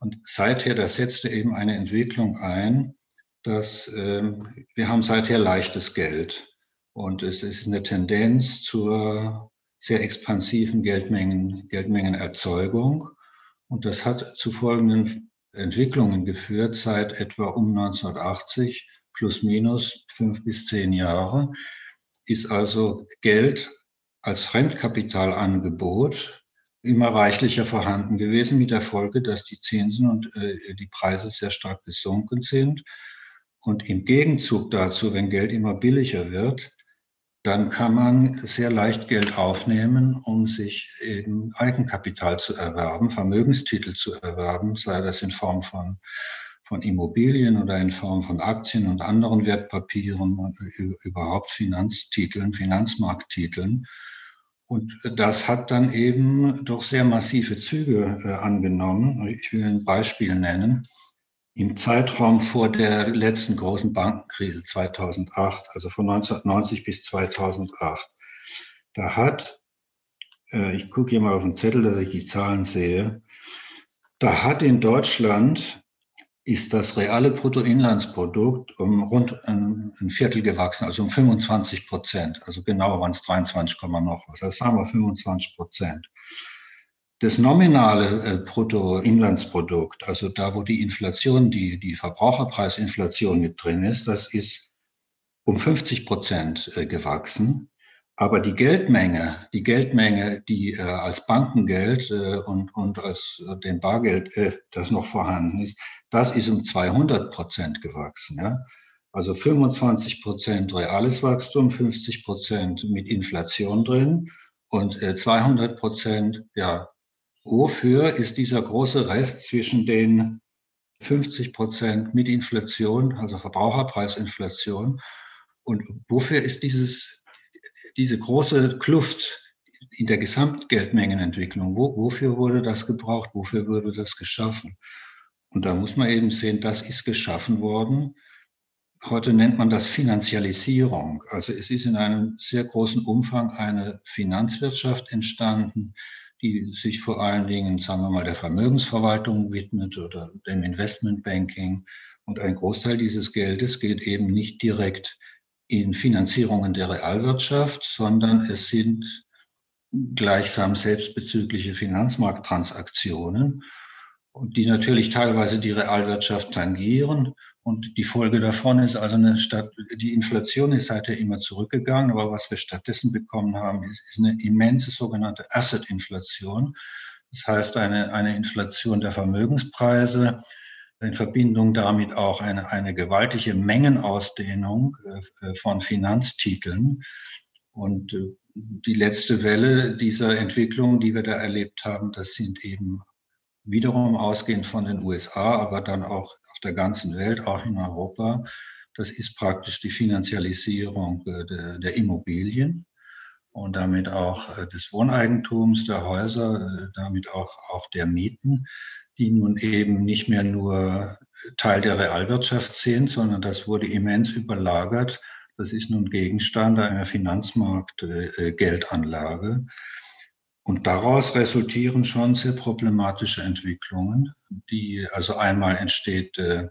Und seither, da setzte eben eine Entwicklung ein, dass ähm, wir haben seither leichtes Geld und es ist eine Tendenz zur sehr expansiven Geldmengen, Geldmengenerzeugung. Und das hat zu folgenden Entwicklungen geführt seit etwa um 1980, plus minus fünf bis zehn Jahre, ist also Geld als Fremdkapitalangebot immer reichlicher vorhanden gewesen, mit der Folge, dass die Zinsen und äh, die Preise sehr stark gesunken sind. Und im Gegenzug dazu, wenn Geld immer billiger wird, dann kann man sehr leicht Geld aufnehmen, um sich eben Eigenkapital zu erwerben, Vermögenstitel zu erwerben, sei das in Form von, von Immobilien oder in Form von Aktien und anderen Wertpapieren und überhaupt Finanztiteln, Finanzmarkttiteln. Und das hat dann eben doch sehr massive Züge äh, angenommen. Ich will ein Beispiel nennen. Im Zeitraum vor der letzten großen Bankenkrise 2008, also von 1990 bis 2008, da hat, äh, ich gucke hier mal auf den Zettel, dass ich die Zahlen sehe, da hat in Deutschland ist das reale Bruttoinlandsprodukt um rund ein, Viertel gewachsen, also um 25 Prozent. Also genau waren es 23, noch was. Das sagen wir 25 Prozent. Das nominale äh, Bruttoinlandsprodukt, also da, wo die Inflation, die, die Verbraucherpreisinflation mit drin ist, das ist um 50 Prozent äh, gewachsen. Aber die Geldmenge, die Geldmenge, die äh, als Bankengeld äh, und, und als äh, den Bargeld, äh, das noch vorhanden ist, das ist um 200 Prozent gewachsen. Ja? Also 25 Prozent reales Wachstum, 50 Prozent mit Inflation drin und äh, 200 Prozent, ja, wofür ist dieser große Rest zwischen den 50 Prozent mit Inflation, also Verbraucherpreisinflation, und wofür ist dieses diese große Kluft in der Gesamtgeldmengenentwicklung, wo, wofür wurde das gebraucht, wofür wurde das geschaffen? Und da muss man eben sehen, das ist geschaffen worden. Heute nennt man das Finanzialisierung. Also es ist in einem sehr großen Umfang eine Finanzwirtschaft entstanden, die sich vor allen Dingen, sagen wir mal, der Vermögensverwaltung widmet oder dem Investmentbanking. Und ein Großteil dieses Geldes geht eben nicht direkt in Finanzierungen der Realwirtschaft, sondern es sind gleichsam selbstbezügliche Finanzmarkttransaktionen. die natürlich teilweise die Realwirtschaft tangieren. Und die Folge davon ist also eine Stadt, die Inflation ist seither immer zurückgegangen, aber was wir stattdessen bekommen haben, ist, ist eine immense sogenannte Asset-Inflation. Das heißt eine, eine Inflation der Vermögenspreise, in Verbindung damit auch eine, eine gewaltige Mengenausdehnung äh, von Finanztiteln. Und äh, die letzte Welle dieser Entwicklung, die wir da erlebt haben, das sind eben wiederum ausgehend von den USA, aber dann auch auf der ganzen Welt, auch in Europa, das ist praktisch die Finanzialisierung äh, der, der Immobilien und damit auch des Wohneigentums, der Häuser, damit auch, auch der Mieten die nun eben nicht mehr nur Teil der Realwirtschaft sind, sondern das wurde immens überlagert. Das ist nun Gegenstand einer Finanzmarktgeldanlage. Und daraus resultieren schon sehr problematische Entwicklungen, die also einmal entsteht äh,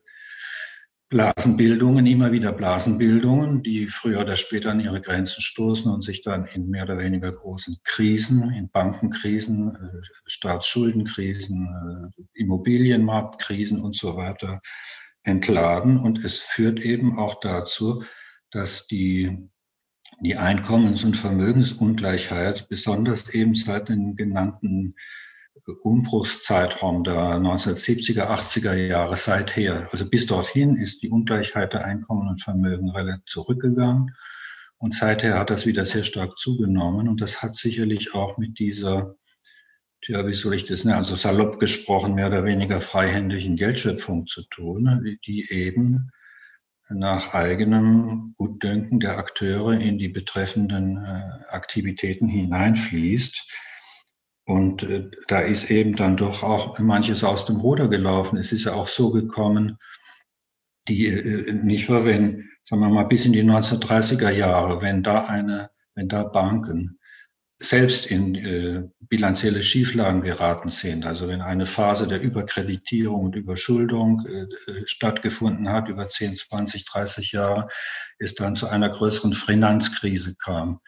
Blasenbildungen, immer wieder Blasenbildungen, die früher oder später an ihre Grenzen stoßen und sich dann in mehr oder weniger großen Krisen, in Bankenkrisen, äh, Staatsschuldenkrisen, äh, Immobilienmarktkrisen und so weiter entladen. Und es führt eben auch dazu, dass die, die Einkommens- und Vermögensungleichheit besonders eben seit den genannten Umbruchszeitraum der 1970er, 80er Jahre seither. Also bis dorthin ist die Ungleichheit der Einkommen und Vermögen relativ zurückgegangen. Und seither hat das wieder sehr stark zugenommen. Und das hat sicherlich auch mit dieser, ja, wie soll ich das nennen, also salopp gesprochen, mehr oder weniger freihändigen Geldschöpfung zu tun, die eben nach eigenem Gutdünken der Akteure in die betreffenden äh, Aktivitäten hineinfließt. Und äh, da ist eben dann doch auch manches aus dem Ruder gelaufen. Es ist ja auch so gekommen, die, äh, nicht nur wenn, sagen wir mal, bis in die 1930er Jahre, wenn da eine, wenn da Banken selbst in äh, bilanzielle Schieflagen geraten sind, also wenn eine Phase der Überkreditierung und Überschuldung äh, äh stattgefunden hat über 10, 20, 30 Jahre, es dann zu einer größeren Finanzkrise kam,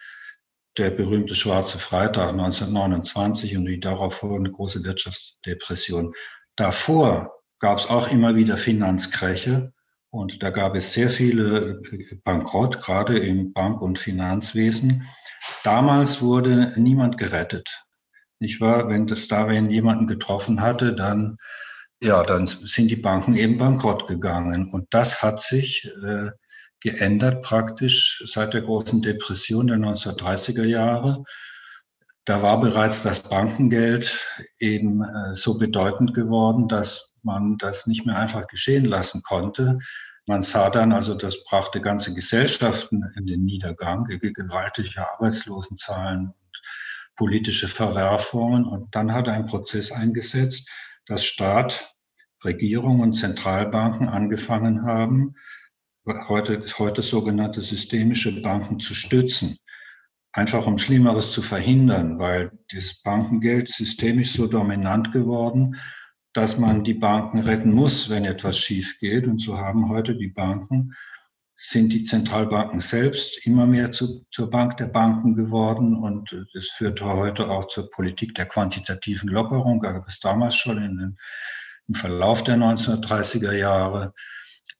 der berühmte Schwarze Freitag 1929 und die darauf folgende große Wirtschaftsdepression. Davor gab es auch immer wieder Finanzkräche und da gab es sehr viele Bankrott, gerade im Bank- und Finanzwesen. Damals wurde niemand gerettet. Nicht wahr? Wenn das da, jemanden getroffen hatte, dann, ja, dann sind die Banken eben bankrott gegangen. Und das hat sich äh, geändert praktisch seit der großen Depression der 1930er Jahre. Da war bereits das Bankengeld eben äh, so bedeutend geworden, dass man das nicht mehr einfach geschehen lassen konnte. Man sah dann, also das brachte ganze Gesellschaften in den Niedergang, gewaltige Arbeitslosenzahlen und politische Verwerfungen. Und dann hat ein Prozess eingesetzt, dass Staat, Regierung und Zentralbanken angefangen haben, heute, heute sogenannte systemische Banken zu stützen. Einfach um Schlimmeres zu verhindern, weil das Bankengeld systemisch so dominant geworden, dass man die Banken retten muss, wenn etwas schief geht. Und so haben heute die Banken, sind die Zentralbanken selbst immer mehr zu, zur Bank der Banken geworden. Und das führt heute auch zur Politik der quantitativen Lockerung, gab es damals schon in den, im Verlauf der 1930er Jahre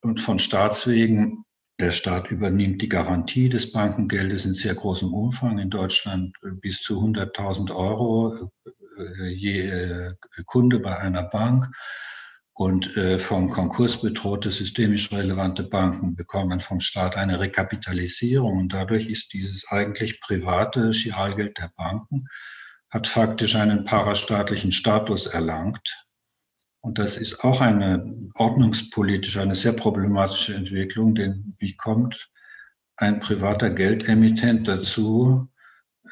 und von Staatswegen. Der Staat übernimmt die Garantie des Bankengeldes in sehr großem Umfang. In Deutschland bis zu 100.000 Euro äh, je äh, Kunde bei einer Bank. Und äh, vom Konkurs bedrohte systemisch relevante Banken bekommen vom Staat eine Rekapitalisierung. Und dadurch ist dieses eigentlich private Schialgeld der Banken, hat faktisch einen parastaatlichen Status erlangt und das ist auch eine ordnungspolitische, eine sehr problematische Entwicklung, denn wie kommt ein privater Geldemittent dazu,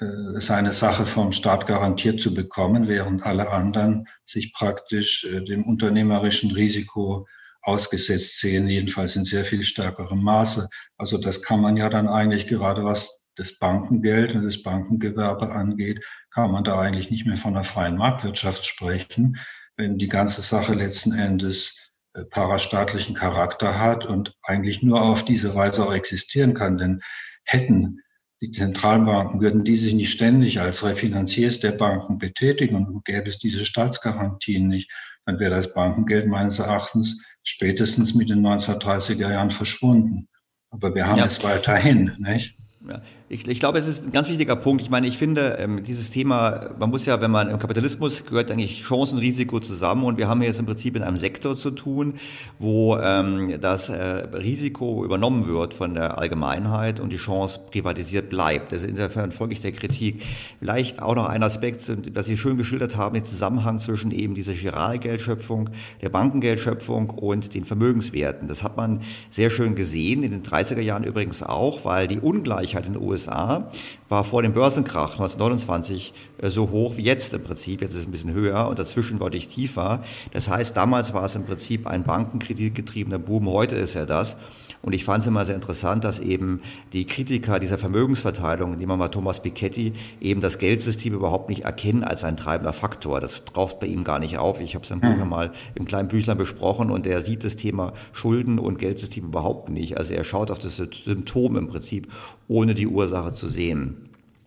äh, seine Sache vom Staat garantiert zu bekommen, während alle anderen sich praktisch äh, dem unternehmerischen Risiko ausgesetzt sehen, jedenfalls in sehr viel stärkerem Maße. Also das kann man ja dann eigentlich gerade was das Bankengeld und das Bankengewerbe angeht, kann man da eigentlich nicht mehr von einer freien Marktwirtschaft sprechen, wenn die ganze Sache letzten Endes äh, parastaatlichen Charakter hat und eigentlich nur auf diese Weise auch existieren kann. Denn hätten die Zentralbanken, würden die sich nicht ständig als Refinanziers der Banken betätigen und gäbe es diese Staatsgarantien nicht, dann wäre das Bankengeld meines Erachtens spätestens mit den 1930er Jahren verschwunden. Aber wir haben ja. es weiterhin, nicht? Ja. Ich, ich, glaube, es ist ein ganz wichtiger Punkt. Ich meine, ich finde, ähm, dieses Thema, man muss ja, wenn man im Kapitalismus gehört eigentlich Chancen, Risiko zusammen und wir haben jetzt im Prinzip in einem Sektor zu tun, wo ähm, das äh, Risiko übernommen wird von der Allgemeinheit und die Chance privatisiert bleibt. Also insofern folge ich der Kritik. Vielleicht auch noch ein Aspekt, dass Sie schön geschildert haben, den Zusammenhang zwischen eben dieser Giralgeldschöpfung, der Bankengeldschöpfung und den Vermögenswerten. Das hat man sehr schön gesehen, in den 30er Jahren übrigens auch, weil die Ungleichheit in den USA USA war vor dem Börsenkrach 1929 äh, so hoch wie jetzt im Prinzip. Jetzt ist es ein bisschen höher und dazwischen deutlich tiefer. Das heißt, damals war es im Prinzip ein bankenkreditgetriebener Boom. Heute ist er das. Und ich fand es immer sehr interessant, dass eben die Kritiker dieser Vermögensverteilung, nehmen wir mal Thomas Piketty, eben das Geldsystem überhaupt nicht erkennen als ein treibender Faktor. Das taucht bei ihm gar nicht auf. Ich habe es im Buch hm. mal im kleinen Büchlein besprochen und er sieht das Thema Schulden und Geldsystem überhaupt nicht. Also er schaut auf das Symptom im Prinzip, ohne die Ursache zu sehen.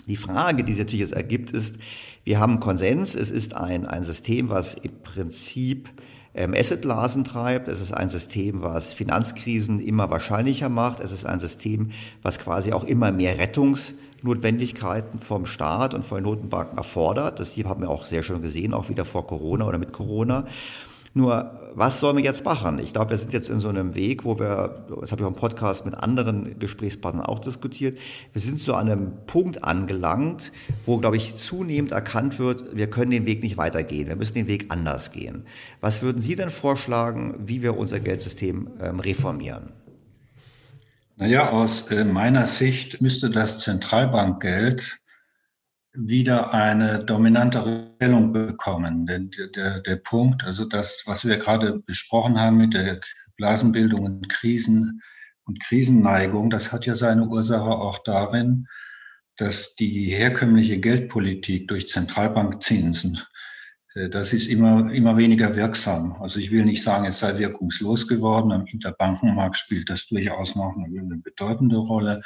Die Frage, die sich natürlich jetzt ergibt, ist, wir haben Konsens, es ist ein, ein System, was im Prinzip ähm, Assetblasen treibt. Es ist ein System, was Finanzkrisen immer wahrscheinlicher macht. Es ist ein System, was quasi auch immer mehr Rettungsnotwendigkeiten vom Staat und von den Notenbanken erfordert. Das haben wir auch sehr schön gesehen, auch wieder vor Corona oder mit Corona. Nur, was sollen wir jetzt machen? Ich glaube, wir sind jetzt in so einem Weg, wo wir, das habe ich auch im Podcast mit anderen Gesprächspartnern auch diskutiert, wir sind an einem Punkt angelangt, wo, glaube ich, zunehmend erkannt wird, wir können den Weg nicht weitergehen, wir müssen den Weg anders gehen. Was würden Sie denn vorschlagen, wie wir unser Geldsystem ähm, reformieren? Naja, aus äh, meiner Sicht müsste das Zentralbankgeld wieder eine dominantere Stellung bekommen. Denn der, der Punkt, also das, was wir gerade besprochen haben mit der Blasenbildung und Krisen und Krisenneigung, das hat ja seine Ursache auch darin, dass die herkömmliche Geldpolitik durch Zentralbankzinsen, äh, das ist immer, immer weniger wirksam. Also ich will nicht sagen, es sei wirkungslos geworden. Am Interbankenmarkt spielt das durchaus noch eine bedeutende Rolle.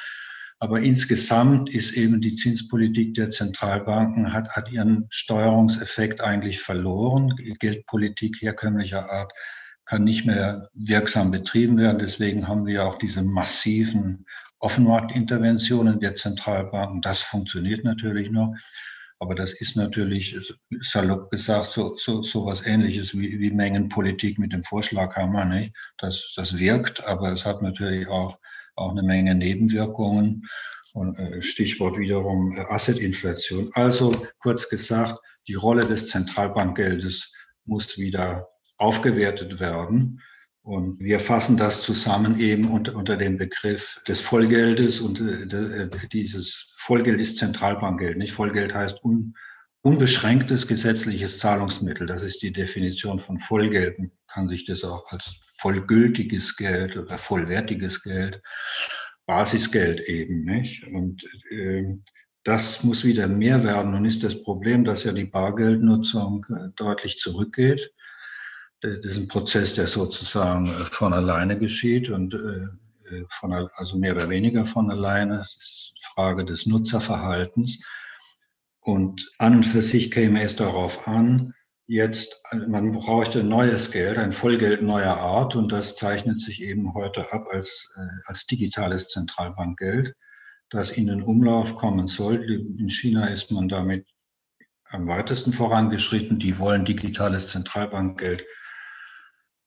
Aber insgesamt ist eben die Zinspolitik der Zentralbanken hat, hat ihren Steuerungseffekt eigentlich verloren. Geldpolitik herkömmlicher Art kann nicht mehr wirksam betrieben werden. Deswegen haben wir auch diese massiven Offenmarktinterventionen der Zentralbanken. Das funktioniert natürlich noch. Aber das ist natürlich, salopp gesagt, so, so, so was ähnliches wie, wie Mengenpolitik mit dem Vorschlaghammer. Nicht? Das, das wirkt, aber es hat natürlich auch auch eine Menge Nebenwirkungen. Und äh, Stichwort wiederum äh, Assetinflation. Also kurz gesagt, die Rolle des Zentralbankgeldes muss wieder aufgewertet werden. Und wir fassen das zusammen eben unter, unter dem Begriff des Vollgeldes. Und äh, dieses Vollgeld ist Zentralbankgeld. Nicht Vollgeld heißt un, unbeschränktes gesetzliches Zahlungsmittel. Das ist die Definition von Vollgeld. Man kann sich das auch als vollgültiges Geld oder vollwertiges Geld, Basisgeld eben, nicht? Und äh, das muss wieder mehr werden. Und ist das Problem, dass ja die Bargeldnutzung äh, deutlich zurückgeht. Das ist ein Prozess, der sozusagen äh, von alleine geschieht und äh, von, also mehr oder weniger von alleine. Es ist Frage des Nutzerverhaltens. Und an und für sich käme es darauf an, jetzt, man bräuchte neues Geld, ein Vollgeld neuer Art und das zeichnet sich eben heute ab als, äh, als digitales Zentralbankgeld, das in den Umlauf kommen soll. In China ist man damit am weitesten vorangeschritten. Die wollen digitales Zentralbankgeld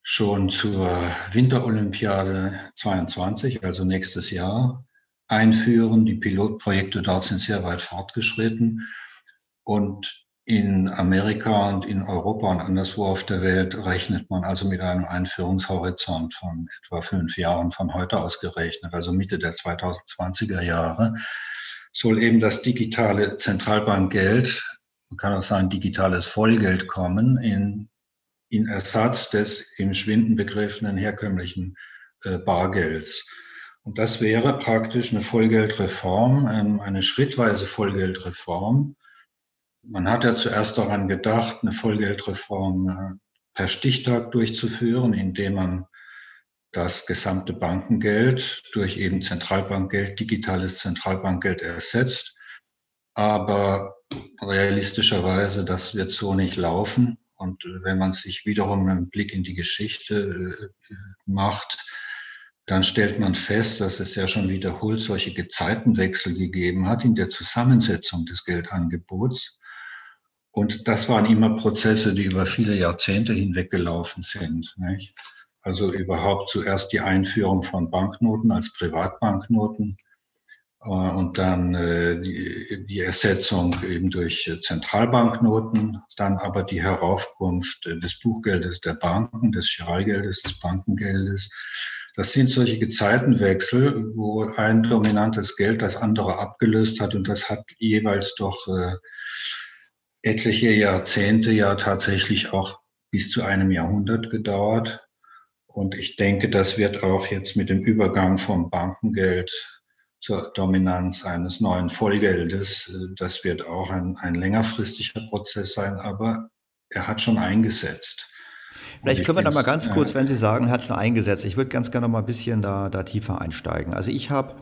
schon zur Winterolympiade 22, also nächstes Jahr, einführen. Die Pilotprojekte dort sind sehr weit fortgeschritten. Und in Amerika und in Europa und anderswo auf der Welt rechnet man also mit einem Einführungshorizont von etwa fünf Jahren von heute aus gerechnet, also Mitte der 2020er Jahre, soll eben das digitale Zentralbankgeld, man kann auch sagen digitales Vollgeld kommen, in, in Ersatz des im Schwinden begriffenen herkömmlichen äh, Bargelds. Und das wäre praktisch eine Vollgeldreform, ähm, eine schrittweise Vollgeldreform, man hat ja zuerst daran gedacht, eine Vollgeldreform äh, per Stichtag durchzuführen, indem man das gesamte Bankengeld durch eben Zentralbankgeld, digitales Zentralbankgeld ersetzt. Aber realistischerweise, das wird so nicht laufen. Und wenn man sich wiederum einen Blick in die Geschichte äh, macht, dann stellt man fest, dass es ja schon wiederholt solche Gezeitenwechsel gegeben hat in der Zusammensetzung des Geldangebots. Und das waren immer Prozesse, die über viele Jahrzehnte hinweg gelaufen sind. Nicht? Also überhaupt zuerst die Einführung von Banknoten als Privatbanknoten äh, und dann äh, die, die Ersetzung eben durch Zentralbanknoten, dann aber die Heraufkunft des Buchgeldes der Banken, des Giralgeldes, des Bankengeldes. Das sind solche Gezeitenwechsel, wo ein dominantes Geld das andere abgelöst hat und das hat jeweils doch äh, etliche Jahrzehnte, ja tatsächlich auch bis zu einem Jahrhundert gedauert. Und ich denke, das wird auch jetzt mit dem Übergang vom Bankengeld zur Dominanz eines neuen Vollgeldes, äh, das wird auch ein, ein längerfristiger Prozess sein, aber er hat schon eingesetzt. Vielleicht können wir da mal ganz kurz, wenn Sie sagen, er hat schon eingesetzt, ich würde ganz gerne noch mal ein bisschen da, da tiefer einsteigen. Also ich habe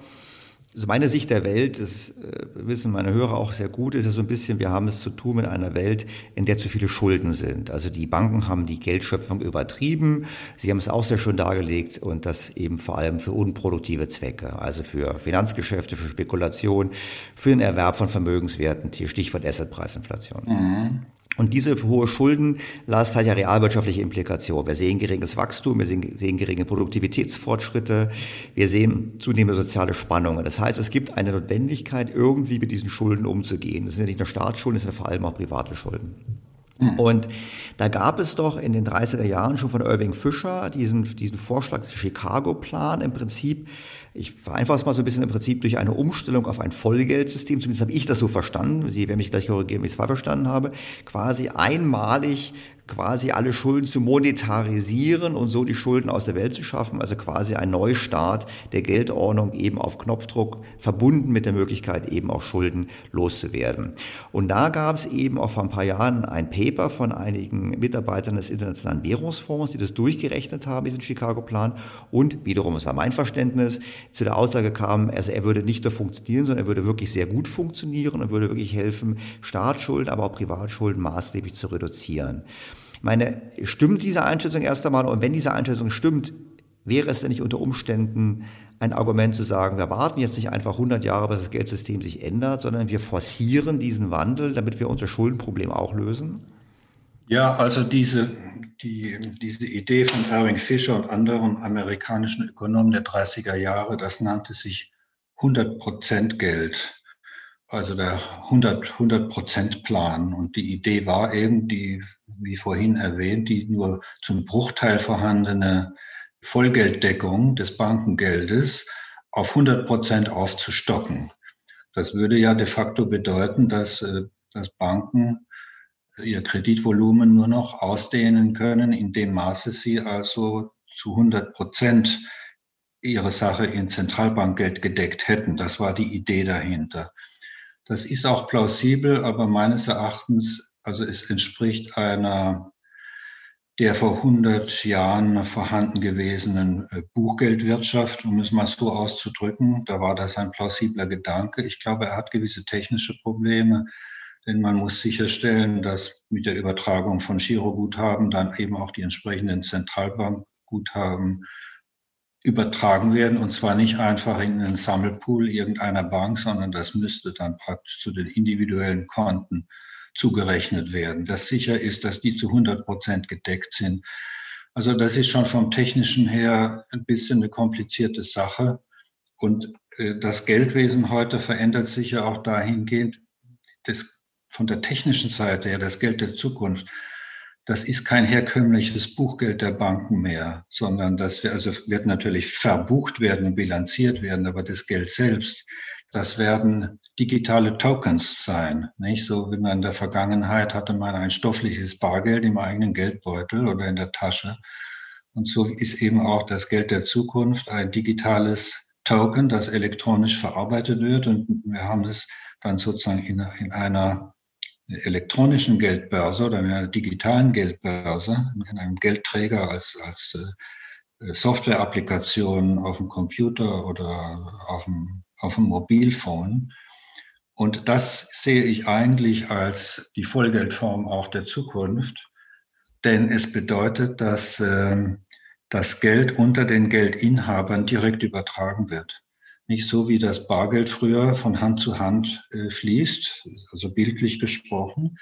also meine Sicht der Welt, das äh, wissen meine Hörer auch sehr gut, ist ja so ein bisschen, wir haben es zu tun mit einer Welt, in der zu viele Schulden sind. Also die Banken haben die Geldschöpfung übertrieben. Sie haben es auch sehr schön dargelegt und das eben vor allem für unproduktive Zwecke, also für Finanzgeschäfte, für Spekulation, für den Erwerb von Vermögenswerten, hier Stichwort Assetpreisinflation. Mhm. Und diese hohe Schuldenlast hat ja realwirtschaftliche Implikationen. Wir sehen geringes Wachstum, wir sehen, sehen geringe Produktivitätsfortschritte, wir sehen zunehmende soziale Spannungen. Das heißt, es gibt eine Notwendigkeit, irgendwie mit diesen Schulden umzugehen. Das sind ja nicht nur Staatsschulden, das sind vor allem auch private Schulden. Hm. Und da gab es doch in den 30er Jahren schon von Irving Fischer diesen, diesen Vorschlag des Chicago-Plan im Prinzip, ich vereinfache es mal so ein bisschen im Prinzip durch eine Umstellung auf ein Vollgeldsystem, zumindest habe ich das so verstanden, Sie werden mich gleich korrigieren, wie ich es falsch verstanden habe, quasi einmalig quasi alle Schulden zu monetarisieren und so die Schulden aus der Welt zu schaffen, also quasi ein Neustart der Geldordnung eben auf Knopfdruck, verbunden mit der Möglichkeit eben auch Schulden loszuwerden. Und da gab es eben auch vor ein paar Jahren ein Paper von einigen Mitarbeitern des Internationalen Währungsfonds, die das durchgerechnet haben, diesen Chicago-Plan und wiederum, es war mein Verständnis, zu der Aussage kam, also er würde nicht nur funktionieren, sondern er würde wirklich sehr gut funktionieren und würde wirklich helfen, Staatsschulden, aber auch Privatschulden maßgeblich zu reduzieren. Meine, stimmt diese Einschätzung erst einmal? Und wenn diese Einschätzung stimmt, wäre es denn nicht unter Umständen ein Argument zu sagen, wir warten jetzt nicht einfach 100 Jahre, bis das Geldsystem sich ändert, sondern wir forcieren diesen Wandel, damit wir unser Schuldenproblem auch lösen? Ja, also diese, die, diese Idee von Erwin Fischer und anderen amerikanischen Ökonomen der 30er Jahre, das nannte sich 100 Prozent Geld also der 100-Prozent-Plan. Und die Idee war eben, die, wie vorhin erwähnt, die nur zum Bruchteil vorhandene Vollgelddeckung des Bankengeldes auf 100 Prozent aufzustocken. Das würde ja de facto bedeuten, dass, äh, dass Banken ihr Kreditvolumen nur noch ausdehnen können, in dem Maße sie also zu 100 Prozent ihre Sache in Zentralbankgeld gedeckt hätten. Das war die Idee dahinter. Das ist auch plausibel, aber meines Erachtens, also es entspricht einer der vor 100 Jahren vorhanden gewesenen äh, Buchgeldwirtschaft, um es mal so auszudrücken. Da war das ein plausibler Gedanke. Ich glaube, er hat gewisse technische Probleme, denn man muss sicherstellen, dass mit der Übertragung von Giroguthaben dann eben auch die entsprechenden Zentralbankguthaben übertragen werden und zwar nicht einfach in einen Sammelpool irgendeiner Bank, sondern das müsste dann praktisch zu den individuellen Konten zugerechnet werden, dass sicher ist, dass die zu 100 Prozent gedeckt sind. Also das ist schon vom technischen her ein bisschen eine komplizierte Sache. Und äh, das Geldwesen heute verändert sich ja auch dahingehend, das von der technischen Seite her, das Geld der Zukunft, das ist kein herkömmliches Buchgeld der Banken mehr, sondern das also wird natürlich verbucht werden und bilanziert werden, aber das Geld selbst, das werden digitale Tokens sein. Nicht so wie man in der Vergangenheit hatte man ein stoffliches Bargeld im eigenen Geldbeutel oder in der Tasche. Und so ist eben auch das Geld der Zukunft ein digitales Token, das elektronisch verarbeitet wird. Und wir haben es dann sozusagen in, in einer elektronischen Geldbörse oder in einer digitalen Geldbörse, in einem Geldträger als, als Software-Applikationen auf dem Computer oder auf dem, auf dem Mobilphone. Und das sehe ich eigentlich als die Vollgeldform auch der Zukunft, denn es bedeutet, dass äh, das Geld unter den Geldinhabern direkt übertragen wird. Nicht so wie das Bargeld früher von Hand zu Hand äh, fließt, also bildlich gesprochen.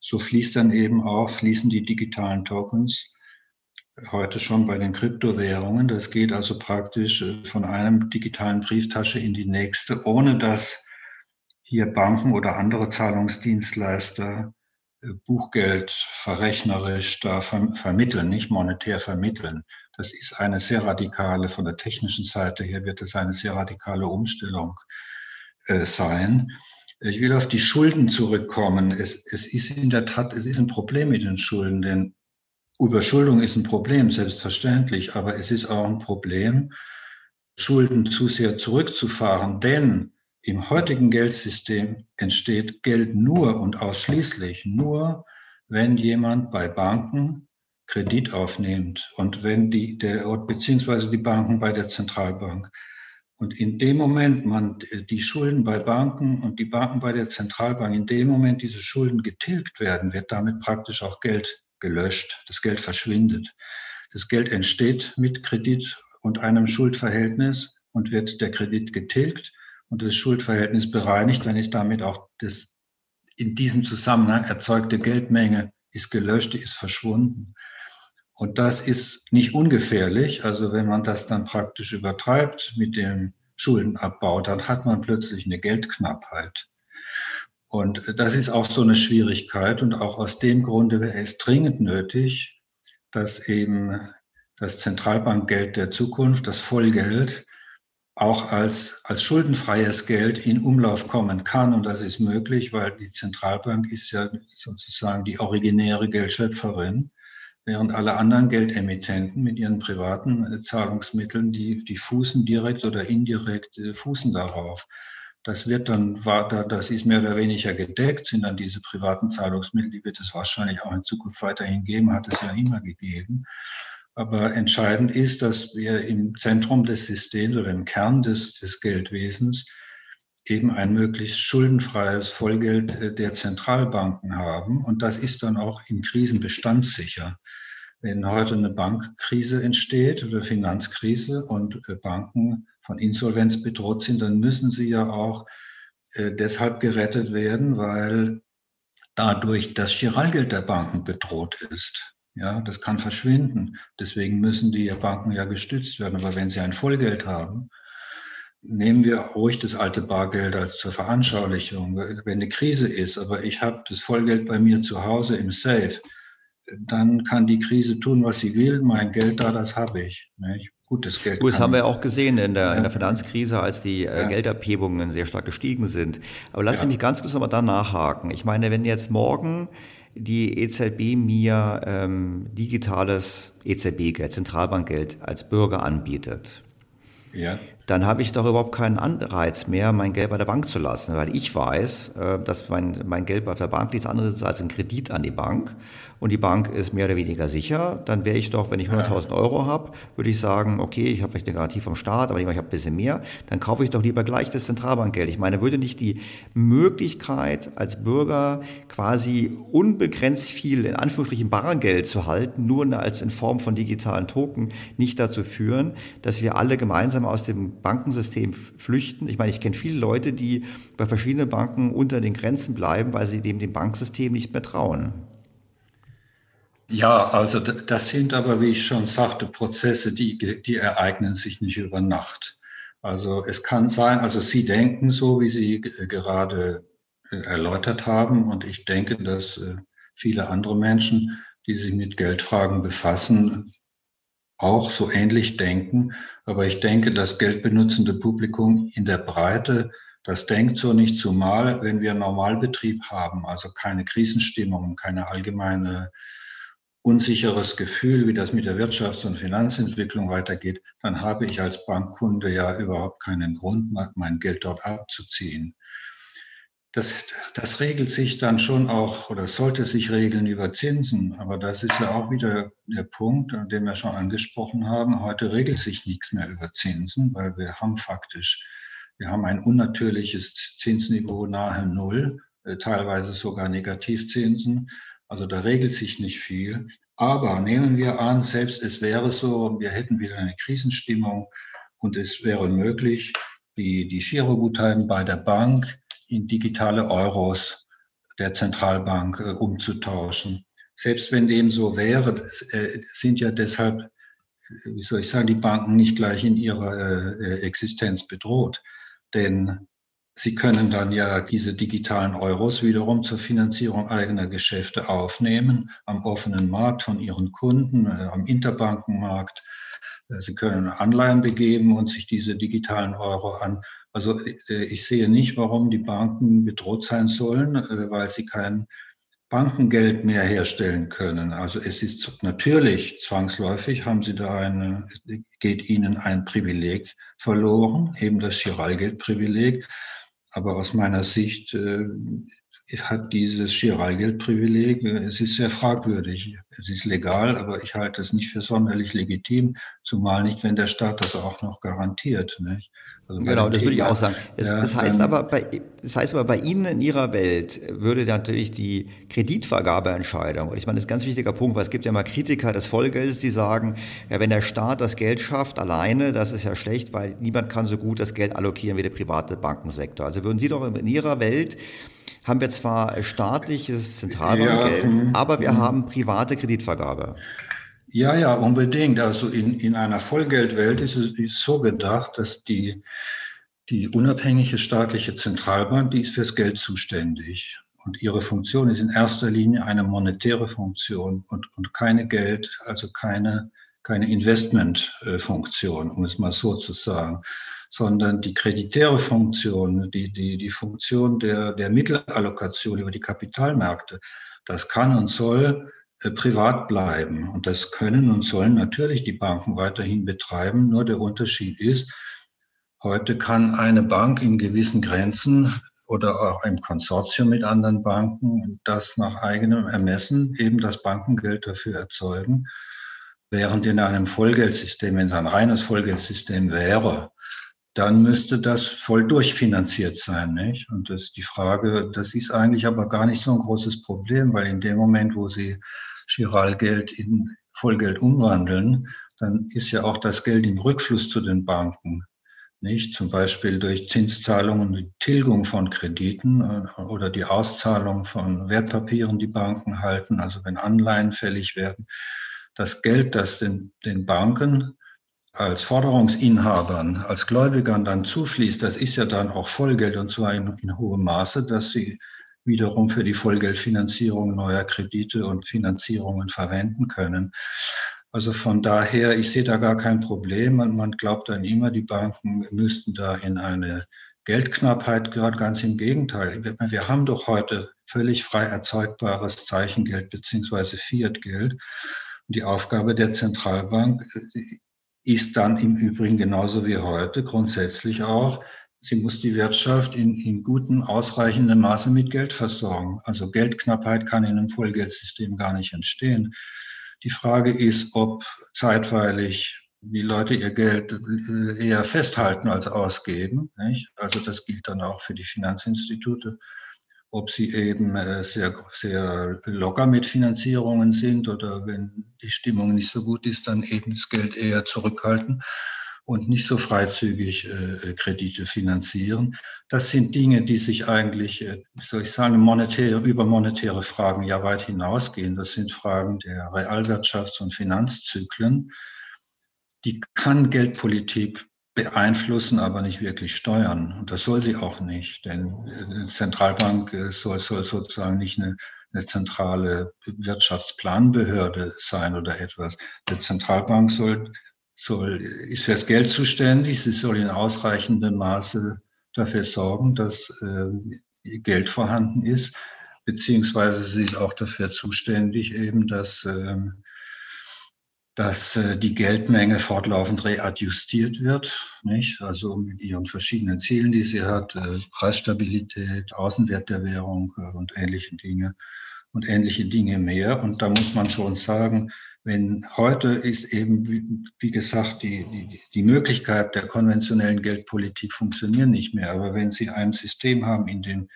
So fließt dann eben auch, fließen die digitalen Tokens heute schon bei den Kryptowährungen. Das geht also praktisch äh, von einem digitalen Brieftasche in die nächste, ohne dass hier Banken oder andere Zahlungsdienstleister äh, Buchgeld verrechnerisch da vermitteln, nicht monetär vermitteln. Das ist eine sehr radikale, von der technischen Seite her wird es eine sehr radikale Umstellung äh, sein. Ich will auf die Schulden zurückkommen. Es, es ist in der Tat, es ist ein Problem mit den Schulden, denn Überschuldung ist ein Problem, selbstverständlich, aber es ist auch ein Problem, Schulden zu sehr zurückzufahren, denn im heutigen Geldsystem entsteht Geld nur und ausschließlich nur, wenn jemand bei Banken Kredit aufnimmt und wenn die, der, beziehungsweise die Banken bei der Zentralbank. Und in dem Moment man die Schulden bei Banken und die Banken bei der Zentralbank, in dem Moment diese Schulden getilgt werden, wird damit praktisch auch Geld gelöscht. Das Geld verschwindet. Das Geld entsteht mit Kredit und einem Schuldverhältnis und wird der Kredit getilgt und das Schuldverhältnis bereinigt, dann ist damit auch das in diesem Zusammenhang erzeugte Geldmenge ist gelöscht, ist verschwunden. Und das ist nicht ungefährlich. Also wenn man das dann praktisch übertreibt mit dem Schuldenabbau, dann hat man plötzlich eine Geldknappheit. Und das ist auch so eine Schwierigkeit. Und auch aus dem Grunde wäre es dringend nötig, dass eben das Zentralbankgeld der Zukunft, das Vollgeld, auch als, als schuldenfreies Geld in Umlauf kommen kann. Und das ist möglich, weil die Zentralbank ist ja sozusagen die originäre Geldschöpferin, während alle anderen Geldemittenten mit ihren privaten äh, Zahlungsmitteln, die, die fußen direkt oder indirekt, äh, fußen darauf. Das wird dann, das ist mehr oder weniger gedeckt, sind dann diese privaten Zahlungsmittel, die wird es wahrscheinlich auch in Zukunft weiterhin geben, hat es ja immer gegeben. Aber entscheidend ist, dass wir im Zentrum des Systems oder im Kern des, des Geldwesens eben ein möglichst schuldenfreies Vollgeld äh, der Zentralbanken haben. Und das ist dann auch in Krisen bestandssicher. Wenn heute eine Bankkrise entsteht oder Finanzkrise und äh, Banken von Insolvenz bedroht sind, dann müssen sie ja auch äh, deshalb gerettet werden, weil dadurch das Giralgeld der Banken bedroht ist. Ja, das kann verschwinden. Deswegen müssen die Banken ja gestützt werden. Aber wenn sie ein Vollgeld haben, nehmen wir ruhig das alte Bargeld als zur Veranschaulichung. Wenn eine Krise ist, aber ich habe das Vollgeld bei mir zu Hause im Safe, dann kann die Krise tun, was sie will. Mein Geld da, das habe ich. Nicht? Gutes Geld. Gut, das haben wir auch gesehen in der, in der Finanzkrise, als die äh, ja. Geldabhebungen sehr stark gestiegen sind. Aber lass ja. mich ganz kurz nochmal da nachhaken. Ich meine, wenn jetzt morgen die EZB mir ähm, digitales EZB-Geld, Zentralbankgeld als Bürger anbietet, ja. dann habe ich doch überhaupt keinen Anreiz mehr, mein Geld bei der Bank zu lassen, weil ich weiß, äh, dass mein, mein Geld bei der Bank nichts anderes ist als ein Kredit an die Bank und die Bank ist mehr oder weniger sicher, dann wäre ich doch, wenn ich 100.000 Euro habe, würde ich sagen, okay, ich habe vielleicht eine Garantie vom Staat, aber ich habe ein bisschen mehr, dann kaufe ich doch lieber gleich das Zentralbankgeld. Ich meine, würde nicht die Möglichkeit als Bürger quasi unbegrenzt viel in Anführungsstrichen Bargeld zu halten, nur als in Form von digitalen Token, nicht dazu führen, dass wir alle gemeinsam aus dem Bankensystem flüchten? Ich meine, ich kenne viele Leute, die bei verschiedenen Banken unter den Grenzen bleiben, weil sie dem, dem Banksystem nicht mehr trauen. Ja, also das sind aber, wie ich schon sagte, Prozesse, die, die ereignen sich nicht über Nacht. Also es kann sein, also Sie denken so, wie Sie gerade äh, erläutert haben, und ich denke, dass äh, viele andere Menschen, die sich mit Geldfragen befassen, auch so ähnlich denken. Aber ich denke, das geldbenutzende Publikum in der Breite, das denkt so nicht, zumal wenn wir Normalbetrieb haben, also keine Krisenstimmung, keine allgemeine unsicheres Gefühl, wie das mit der Wirtschafts- und Finanzentwicklung weitergeht, dann habe ich als Bankkunde ja überhaupt keinen Grund, mein Geld dort abzuziehen. das, das regelt sich dann schon auch oder sollte sich regeln über Zinsen. Aber das ist ja auch wieder der Punkt, den wir schon angesprochen haben. Heute regelt sich nichts mehr über Zinsen, weil wir haben faktisch, wir haben ein unnatürliches Zinsniveau nahe Null, äh, teilweise sogar Negativzinsen. Also da regelt sich nicht viel. Aber nehmen wir an, selbst es wäre so, wir hätten wieder eine Krisenstimmung und es wäre möglich, die, die Giroguthaben bei der Bank in digitale Euros der Zentralbank äh, umzutauschen. Selbst wenn dem so wäre, äh, sind ja deshalb, äh, wie soll ich sagen, die Banken nicht gleich in ihrer äh, Existenz bedroht. Denn sie können dann ja diese digitalen Euros wiederum zur Finanzierung eigener Geschäfte aufnehmen, am offenen Markt von ihren Kunden, äh, am Interbankenmarkt. Äh, sie können Anleihen begeben und sich diese digitalen Euro an also äh, ich sehe nicht, warum die Banken bedroht sein sollen, weil sie kein Bankengeld mehr herstellen können. Also es ist natürlich zwangsläufig, haben sie da eine, geht ihnen ein Privileg verloren, eben das Chiralgeldprivileg. Aber aus meiner Sicht äh, hat dieses Chiralgeldprivileg, es ist sehr fragwürdig. Es ist legal, aber ich halte es nicht für sonderlich legitim, zumal nicht, wenn der Staat das auch noch garantiert. Nicht? Also genau, das würde ich auch sagen. Es, ja, das, heißt aber bei, das heißt aber bei Ihnen in Ihrer Welt würde natürlich die Kreditvergabeentscheidung, und ich meine, das ist ein ganz wichtiger Punkt, weil es gibt ja mal Kritiker des Vollgeldes, die sagen, ja, wenn der Staat das Geld schafft alleine, das ist ja schlecht, weil niemand kann so gut das Geld allokieren wie der private Bankensektor. Also würden Sie doch in Ihrer Welt haben wir zwar staatliches Zentralbankgeld, ja, hm. aber wir haben private Kreditvergabe. Ja, ja, unbedingt. Also in, in einer Vollgeldwelt ist es ist so gedacht, dass die, die unabhängige staatliche Zentralbank, die ist fürs Geld zuständig. Und ihre Funktion ist in erster Linie eine monetäre Funktion und, und keine Geld, also keine, keine Investmentfunktion, um es mal so zu sagen sondern die kreditäre Funktion, die, die, die Funktion der, der Mittelallokation über die Kapitalmärkte, das kann und soll privat bleiben. Und das können und sollen natürlich die Banken weiterhin betreiben. Nur der Unterschied ist, heute kann eine Bank in gewissen Grenzen oder auch im Konsortium mit anderen Banken das nach eigenem Ermessen eben das Bankengeld dafür erzeugen. Während in einem Vollgeldsystem, wenn es ein reines Vollgeldsystem wäre, dann müsste das voll durchfinanziert sein. Nicht? Und das ist die Frage, das ist eigentlich aber gar nicht so ein großes Problem, weil in dem Moment, wo Sie Giralgeld in Vollgeld umwandeln, dann ist ja auch das Geld im Rückfluss zu den Banken. Nicht? Zum Beispiel durch Zinszahlungen, die Tilgung von Krediten äh, oder die Auszahlung von Wertpapieren, die Banken halten, also wenn Anleihen fällig werden. Das Geld, das den, den Banken als Forderungsinhabern, als Gläubigern dann zufließt, das ist ja dann auch Vollgeld und zwar in, in hohem Maße, dass sie wiederum für die Vollgeldfinanzierung neuer Kredite und Finanzierungen verwenden können. Also von daher, ich sehe da gar kein Problem. Man, man glaubt dann immer, die Banken müssten da in eine Geldknappheit gerade ganz im Gegenteil. Wir, wir haben doch heute völlig frei erzeugbares Zeichengeld beziehungsweise Fiatgeld. Die Aufgabe der Zentralbank ist dann im Übrigen genauso wie heute grundsätzlich auch, sie muss die Wirtschaft in, in gutem, ausreichendem Maße mit Geld versorgen. Also Geldknappheit kann in einem Vollgeldsystem gar nicht entstehen. Die Frage ist, ob zeitweilig die Leute ihr Geld eher festhalten als ausgeben. Nicht? Also das gilt dann auch für die Finanzinstitute ob sie eben äh, sehr, sehr locker mit Finanzierungen sind oder wenn die Stimmung nicht so gut ist, dann eben das Geld eher zurückhalten und nicht so freizügig äh, Kredite finanzieren. Das sind Dinge, die sich eigentlich, äh, soll ich sagen, monetäre, über monetäre Fragen ja weit hinausgehen. Das sind Fragen der Realwirtschafts- und Finanzzyklen. Die kann Geldpolitik beeinflussen, aber nicht wirklich steuern. Und das soll sie auch nicht, denn eine Zentralbank äh, soll, soll sozusagen nicht eine, eine zentrale Wirtschaftsplanbehörde sein oder etwas. Die Zentralbank soll, soll, ist fürs Geld zuständig, sie soll in ausreichendem Maße dafür sorgen, dass äh, Geld vorhanden ist, beziehungsweise sie ist auch dafür zuständig, eben, dass äh, dass äh, die Geldmenge fortlaufend readjustiert wird, nicht? Also mit ihren verschiedenen Zielen, die sie hat, äh, Preisstabilität, Außenwert der Währung äh, und ähnliche Dinge und ähnliche Dinge mehr. Und da muss man schon sagen, wenn heute ist eben, wie, gesagt, die, die, die Möglichkeit der konventionellen Geldpolitik funktionieren nicht mehr. Aber wenn Sie ein System haben, in dem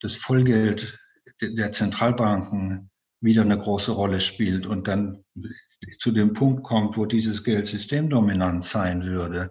das Vollgeld der Zentralbanken wieder eine große Rolle spielt und dann zu dem Punkt kommt, wo dieses Geld systemdominant sein würde,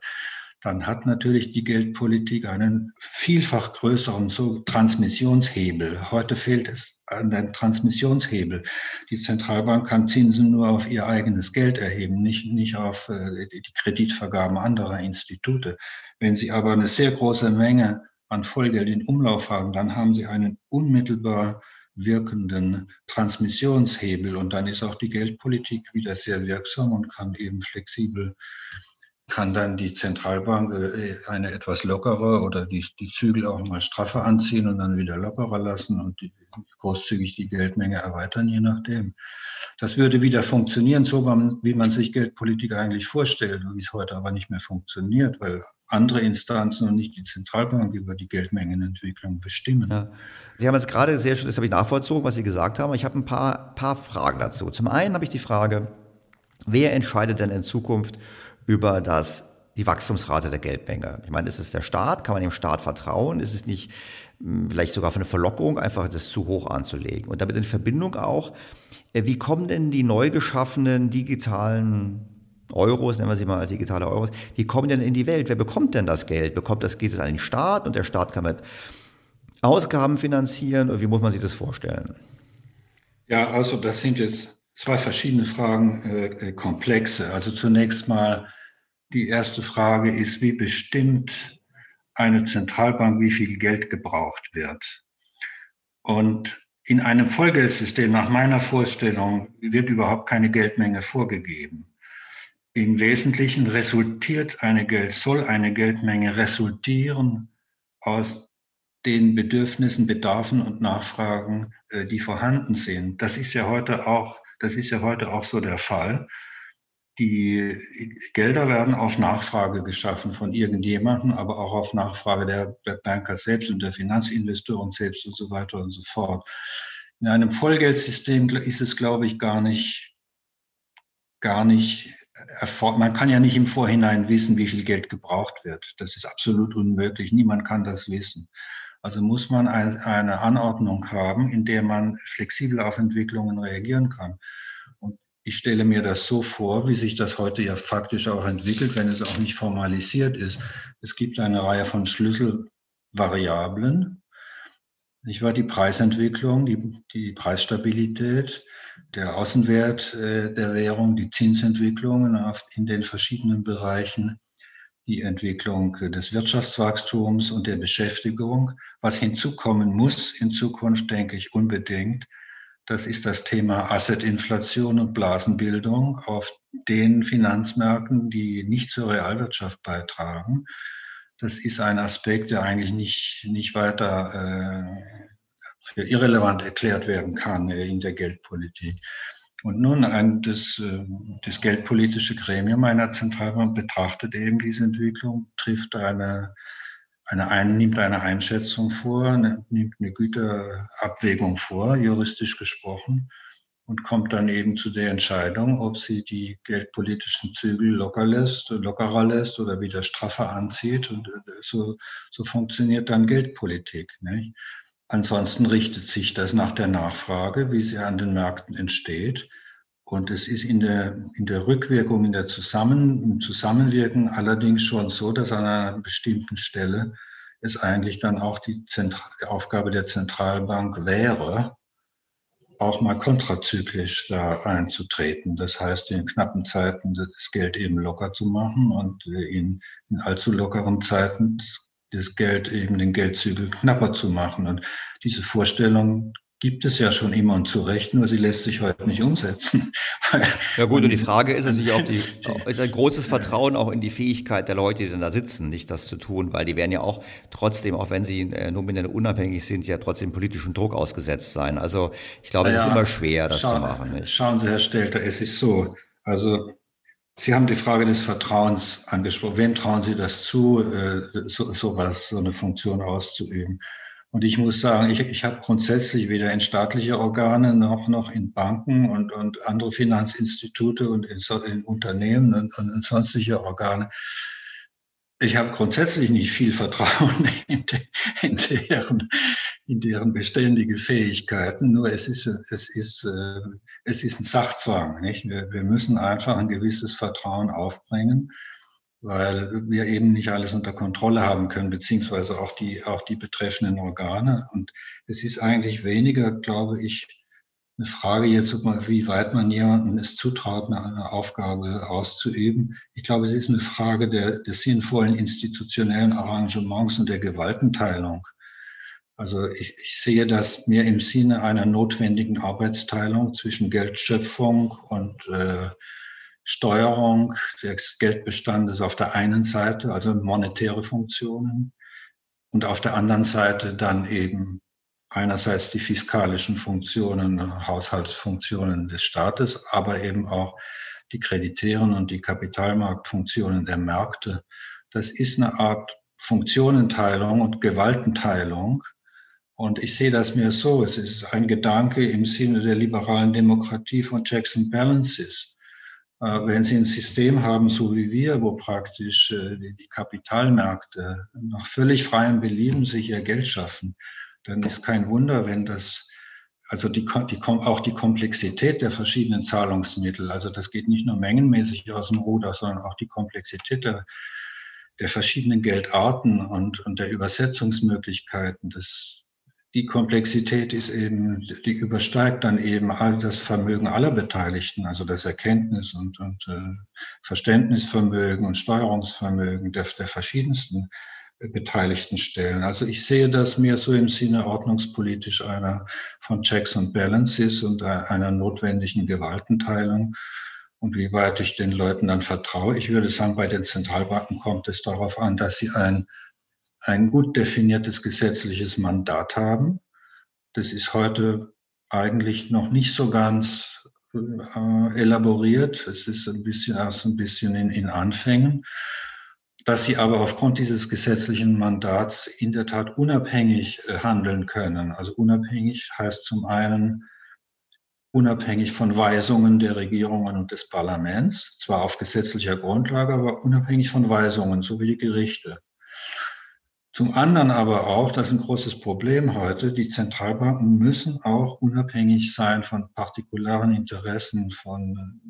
dann hat natürlich die Geldpolitik einen vielfach größeren so Transmissionshebel. Heute fehlt es an dem Transmissionshebel. Die Zentralbank kann Zinsen nur auf ihr eigenes Geld erheben, nicht, nicht auf äh, die Kreditvergaben anderer Institute. Wenn sie aber eine sehr große Menge an Vollgeld in Umlauf haben, dann haben sie einen unmittelbar wirkenden Transmissionshebel. Und dann ist auch die Geldpolitik wieder sehr wirksam und kann eben flexibel, kann dann die Zentralbank äh, eine etwas lockere oder die, die Zügel auch mal straffer anziehen und dann wieder lockerer lassen und die, großzügig die Geldmenge erweitern, je nachdem. Das würde wieder funktionieren, so wie man sich Geldpolitik eigentlich vorstellt, wie es heute aber nicht mehr funktioniert, weil andere Instanzen und nicht die Zentralbank über die Geldmengenentwicklung bestimmen. Ja. Sie haben jetzt gerade sehr schön, das habe ich nachvollzogen, was Sie gesagt haben. Ich habe ein paar, paar Fragen dazu. Zum einen habe ich die Frage, wer entscheidet denn in Zukunft über das, die Wachstumsrate der Geldmenge? Ich meine, ist es der Staat? Kann man dem Staat vertrauen? Ist es nicht hm, vielleicht sogar für eine Verlockung, einfach das zu hoch anzulegen? Und damit in Verbindung auch, äh, wie kommen denn die neu geschaffenen digitalen Euros, nennen wir sie mal als digitale Euros, wie kommen denn in die Welt? Wer bekommt denn das Geld? Bekommt das, geht es an den Staat und der Staat kann mit Ausgaben finanzieren? Oder wie muss man sich das vorstellen? Ja, also das sind jetzt zwei verschiedene Fragen, äh, äh komplexe. Also zunächst mal die erste Frage ist, wie bestimmt eine Zentralbank, wie viel Geld gebraucht wird? Und in einem Vollgeldsystem nach meiner Vorstellung wird überhaupt keine Geldmenge vorgegeben. Im Wesentlichen resultiert eine Geld, soll eine Geldmenge resultieren aus den Bedürfnissen, Bedarfen und Nachfragen, äh, die vorhanden sind. Das ist ja heute auch, das ist ja heute auch so der Fall. Die Gelder werden auf Nachfrage geschaffen von irgendjemandem, aber auch auf Nachfrage der, Banker selbst und der Finanzinvestoren selbst und so weiter und so fort. In einem Vollgeldsystem ist es, glaube ich, gar nicht, gar nicht man kann ja nicht im Vorhinein wissen, wie viel Geld gebraucht wird. Das ist absolut unmöglich. Niemand kann das wissen. Also muss man eine Anordnung haben, in der man flexibel auf Entwicklungen reagieren kann. Und ich stelle mir das so vor, wie sich das heute ja faktisch auch entwickelt, wenn es auch nicht formalisiert ist. Es gibt eine Reihe von Schlüsselvariablen. Ich war die Preisentwicklung, die, die Preisstabilität, der Außenwert äh, der Währung, die Zinsentwicklungen in den verschiedenen Bereichen, die Entwicklung des Wirtschaftswachstums und der Beschäftigung. Was hinzukommen muss in Zukunft, denke ich unbedingt, das ist das Thema Assetinflation und Blasenbildung auf den Finanzmärkten, die nicht zur Realwirtschaft beitragen. Das ist ein Aspekt, der eigentlich nicht, nicht weiter äh, für irrelevant erklärt werden kann äh, in der Geldpolitik. Und nun ein, das, äh, das geldpolitische Gremium einer Zentralbank betrachtet eben diese Entwicklung, trifft eine, eine ein, nimmt eine Einschätzung vor, nimmt eine Güterabwägung vor, juristisch gesprochen, und kommt dann eben zu der Entscheidung, ob sie die geldpolitischen Zügel locker lässt, lockerer lässt oder wieder straffer anzieht. Und äh, so, so funktioniert dann Geldpolitik. Nicht? Ansonsten richtet sich das nach der Nachfrage, wie sie an den Märkten entsteht. Und es ist in der, in der Rückwirkung, in der Zusammen, im Zusammenwirken allerdings schon so, dass an einer bestimmten Stelle es eigentlich dann auch die Zentral Aufgabe der Zentralbank wäre, auch mal kontrazyklisch da einzutreten. Das heißt, in knappen Zeiten das Geld eben locker zu machen und in, in allzu lockeren Zeiten das Geld eben den Geldzügel knapper zu machen. Und diese Vorstellung gibt es ja schon immer und zu Recht, nur sie lässt sich heute nicht umsetzen. <laughs> Ja gut, und die Frage ist natürlich auch, die, <laughs> ist ein großes Vertrauen auch in die Fähigkeit der Leute, die dann da sitzen, nicht das zu tun, weil die werden ja auch trotzdem, auch wenn sie äh, nominell unabhängig sind, ja trotzdem politischen Druck ausgesetzt sein. Also ich glaube, ja, es ist immer schwer, das schauen, zu machen. Nicht? Schauen Sie, Herr Stelter, es ist so, also Sie haben die Frage des Vertrauens angesprochen. Wem trauen Sie das zu, äh, so, sowas, so eine Funktion auszuüben? Und ich muss sagen, ich, ich habe grundsätzlich weder in staatliche Organe noch, noch in Banken und, und andere Finanzinstitute und in, in Unternehmen und, und sonstige Organe ich habe grundsätzlich nicht viel Vertrauen <laughs> in, de, in, deren, in deren beständige Fähigkeiten. Nur es ist, es ist, äh, es ist ein Sachzwang. Nicht? Wir, müssen einfach ein gewisses Vertrauen aufbringen, weil wir eben nicht alles unter Kontrolle haben können, beziehungsweise auch die, auch die betreffenden Organe. Und es ist eigentlich weniger, glaube ich, eine Frage jetzt, wie weit man jemandem es zutraut, eine Aufgabe auszuüben. Ich glaube, es ist eine Frage der, des sinnvollen institutionellen Arrangements und der Gewaltenteilung. Also ich, ich sehe das mehr im Sinne einer notwendigen Arbeitsteilung zwischen Geldschöpfung und äh, Steuerung des Geldbestandes auf der einen Seite, also monetäre Funktionen, und auf der anderen Seite dann eben einerseits die fiskalischen Funktionen, Haushaltsfunktionen des Staates, aber eben auch die kreditären und die Kapitalmarktfunktionen der Märkte. Das ist eine Art Funktionenteilung und Gewaltenteilung. Und ich sehe das mir so, es ist ein Gedanke im Sinne der liberalen Demokratie von Checks and Balances. Äh, wenn Sie ein System haben, so wie wir, wo praktisch äh, die Kapitalmärkte nach völlig freiem Belieben sich ihr Geld schaffen, dann ist kein Wunder, wenn das, also die, die, auch die Komplexität der verschiedenen Zahlungsmittel, also das geht nicht nur mengenmäßig aus dem Ruder, sondern auch die Komplexität der, der verschiedenen Geldarten und, und der Übersetzungsmöglichkeiten, das, die Komplexität ist eben, die übersteigt dann eben all das Vermögen aller Beteiligten, also das Erkenntnis und, und äh, Verständnisvermögen und Steuerungsvermögen der, der verschiedensten beteiligten Stellen. Also ich sehe das mehr so im Sinne ordnungspolitisch einer von Checks and Balances und einer notwendigen Gewaltenteilung. Und wie weit ich den Leuten dann vertraue, ich würde sagen, bei den Zentralbanken kommt es darauf an, dass sie ein, ein gut definiertes gesetzliches Mandat haben. Das ist heute eigentlich noch nicht so ganz äh, elaboriert. Es ist ein bisschen erst ein bisschen in, in Anfängen dass sie aber aufgrund dieses gesetzlichen Mandats in der Tat unabhängig äh, handeln können. Also unabhängig heißt zum einen unabhängig von Weisungen der Regierungen und des Parlaments, zwar auf gesetzlicher Grundlage, aber unabhängig von Weisungen, so wie die Gerichte. Zum anderen aber auch, das ist ein großes Problem heute, die Zentralbanken müssen auch unabhängig sein von partikularen Interessen von,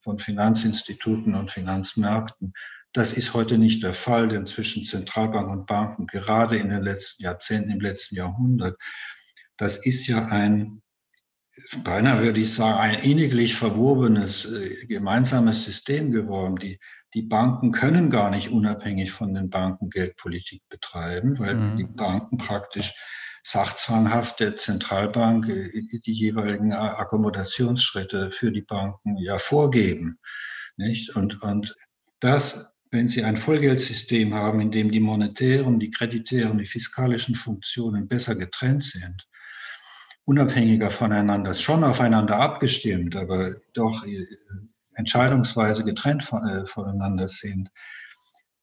von Finanzinstituten und Finanzmärkten. Das ist heute nicht der Fall, denn zwischen Zentralbank und Banken, gerade in den letzten Jahrzehnten, im letzten Jahrhundert, das ist ja ein, beinahe würde ich sagen, ein inniglich verwobenes äh, gemeinsames System geworden. Die, die Banken können gar nicht unabhängig von den Banken Geldpolitik betreiben, weil mhm. die Banken praktisch sachzwanghaft der Zentralbank äh, die jeweiligen Akkommodationsschritte für die Banken ja vorgeben. Nicht? Und, und das wenn Sie ein Vollgeldsystem haben, in dem die monetären, die kreditären, die fiskalischen Funktionen besser getrennt sind, unabhängiger voneinander, schon aufeinander abgestimmt, aber doch äh, entscheidungsweise getrennt äh, voneinander sind,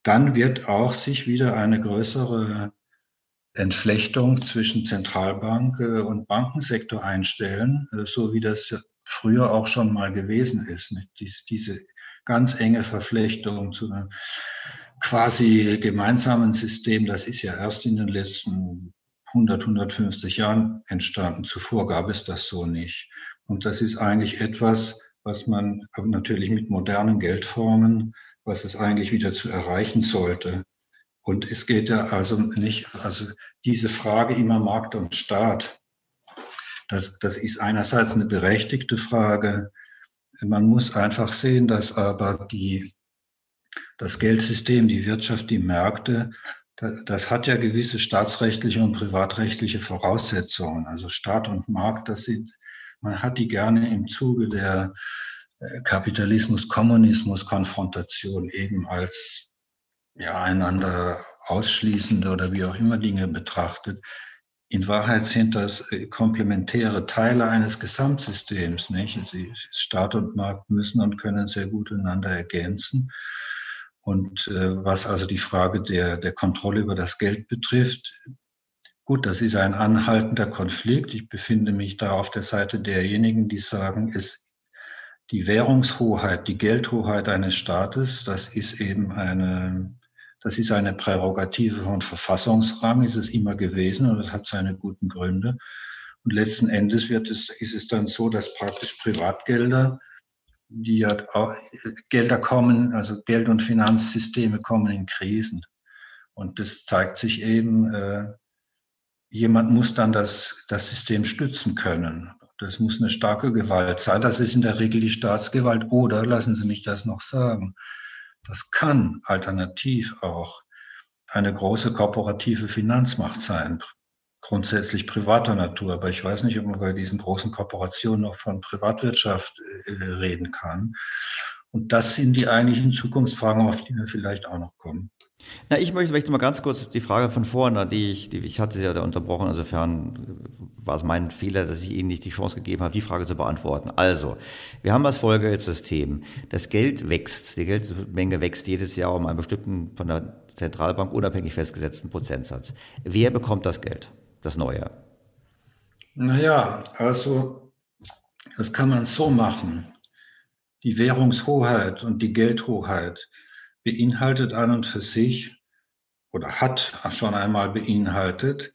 dann wird auch sich wieder eine größere Entflechtung zwischen Zentralbank äh, und Bankensektor einstellen, so wie das früher auch schon mal gewesen ist. Diese ganz enge Verflechtung zu einem quasi gemeinsamen System. Das ist ja erst in den letzten 100, 150 Jahren entstanden. Zuvor gab es das so nicht. Und das ist eigentlich etwas, was man natürlich mit modernen Geldformen, was es eigentlich wieder zu erreichen sollte. Und es geht ja also nicht, also diese Frage immer Markt und Staat, das, das ist einerseits eine berechtigte Frage, man muss einfach sehen, dass aber die, das Geldsystem, die Wirtschaft, die Märkte, das hat ja gewisse staatsrechtliche und privatrechtliche Voraussetzungen. Also Staat und Markt, das sind, man hat die gerne im Zuge der äh, Kapitalismus-Kommunismus-Konfrontation eben als ja, einander ausschließende oder wie auch immer Dinge betrachtet. in Wahrheit sind das äh, komplementäre Teile eines Gesamtsystems. Nicht? Staat und Markt müssen und können sehr gut einander ergänzen. Und äh, was also die Frage der, der Kontrolle über das Geld betrifft, gut, das ist ein anhaltender Konflikt. Ich befinde mich da auf der Seite derjenigen, die sagen, es, die Währungshoheit, die Geldhoheit eines Staates, das ist eben eine, das ist eine Prärogative von Verfassungsrang, ist es immer gewesen und das hat seine guten Gründe. Und letzten Endes wird es, ist es dann so, dass praktisch Privatgelder, die ja auch, Gelder kommen, also Geld- und Finanzsysteme kommen in Krisen. Und das zeigt sich eben, äh, jemand muss dann das, das System stützen können. Das muss eine starke Gewalt sein. Das ist in der Regel die Staatsgewalt. Oder, lassen Sie mich das noch sagen, das kann alternativ auch eine große korporative Finanzmacht sein, grundsätzlich privater Natur. Aber ich weiß nicht, ob man bei diesen großen Korporationen noch von Privatwirtschaft äh, reden kann. Und das sind die eigentlichen Zukunftsfragen, auf die wir vielleicht auch noch kommen. Na, ich möchte vielleicht mal ganz kurz die Frage von vorne, die ich, die ich hatte sie ja da unterbrochen, insofern war es mein Fehler, dass ich Ihnen nicht die Chance gegeben habe, die Frage zu beantworten. Also, wir haben das Folgesystem. Das Geld wächst, die Geldmenge wächst jedes Jahr um einen bestimmten von der Zentralbank unabhängig festgesetzten Prozentsatz. Wer bekommt das Geld, das neue? Naja, also das kann man so machen. Die Währungshoheit und die Geldhoheit beinhaltet an und für sich oder hat schon einmal beinhaltet,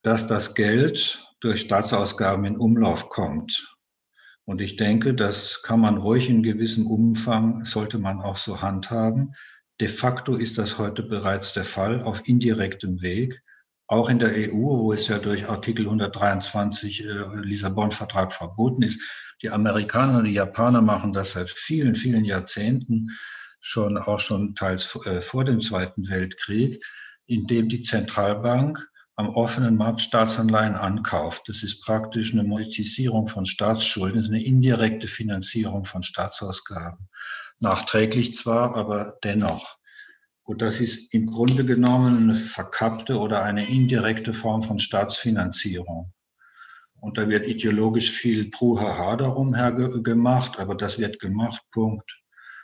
dass das Geld durch Staatsausgaben in Umlauf kommt. Und ich denke, das kann man ruhig in gewissem Umfang, sollte man auch so handhaben. De facto ist das heute bereits der Fall auf indirektem Weg, auch in der EU, wo es ja durch Artikel 123 äh, Lissabon-Vertrag verboten ist. Die Amerikaner und die Japaner machen das seit vielen, vielen Jahrzehnten schon auch schon teils äh, vor dem Zweiten Weltkrieg, in dem die Zentralbank am offenen Markt Staatsanleihen ankauft. Das ist praktisch eine Monetisierung von Staatsschulden, das ist eine indirekte Finanzierung von Staatsausgaben. Nachträglich zwar, aber dennoch. Und das ist im Grunde genommen eine verkappte oder eine indirekte Form von Staatsfinanzierung. Und da wird ideologisch viel Pruhaha darum gemacht, aber das wird gemacht, Punkt.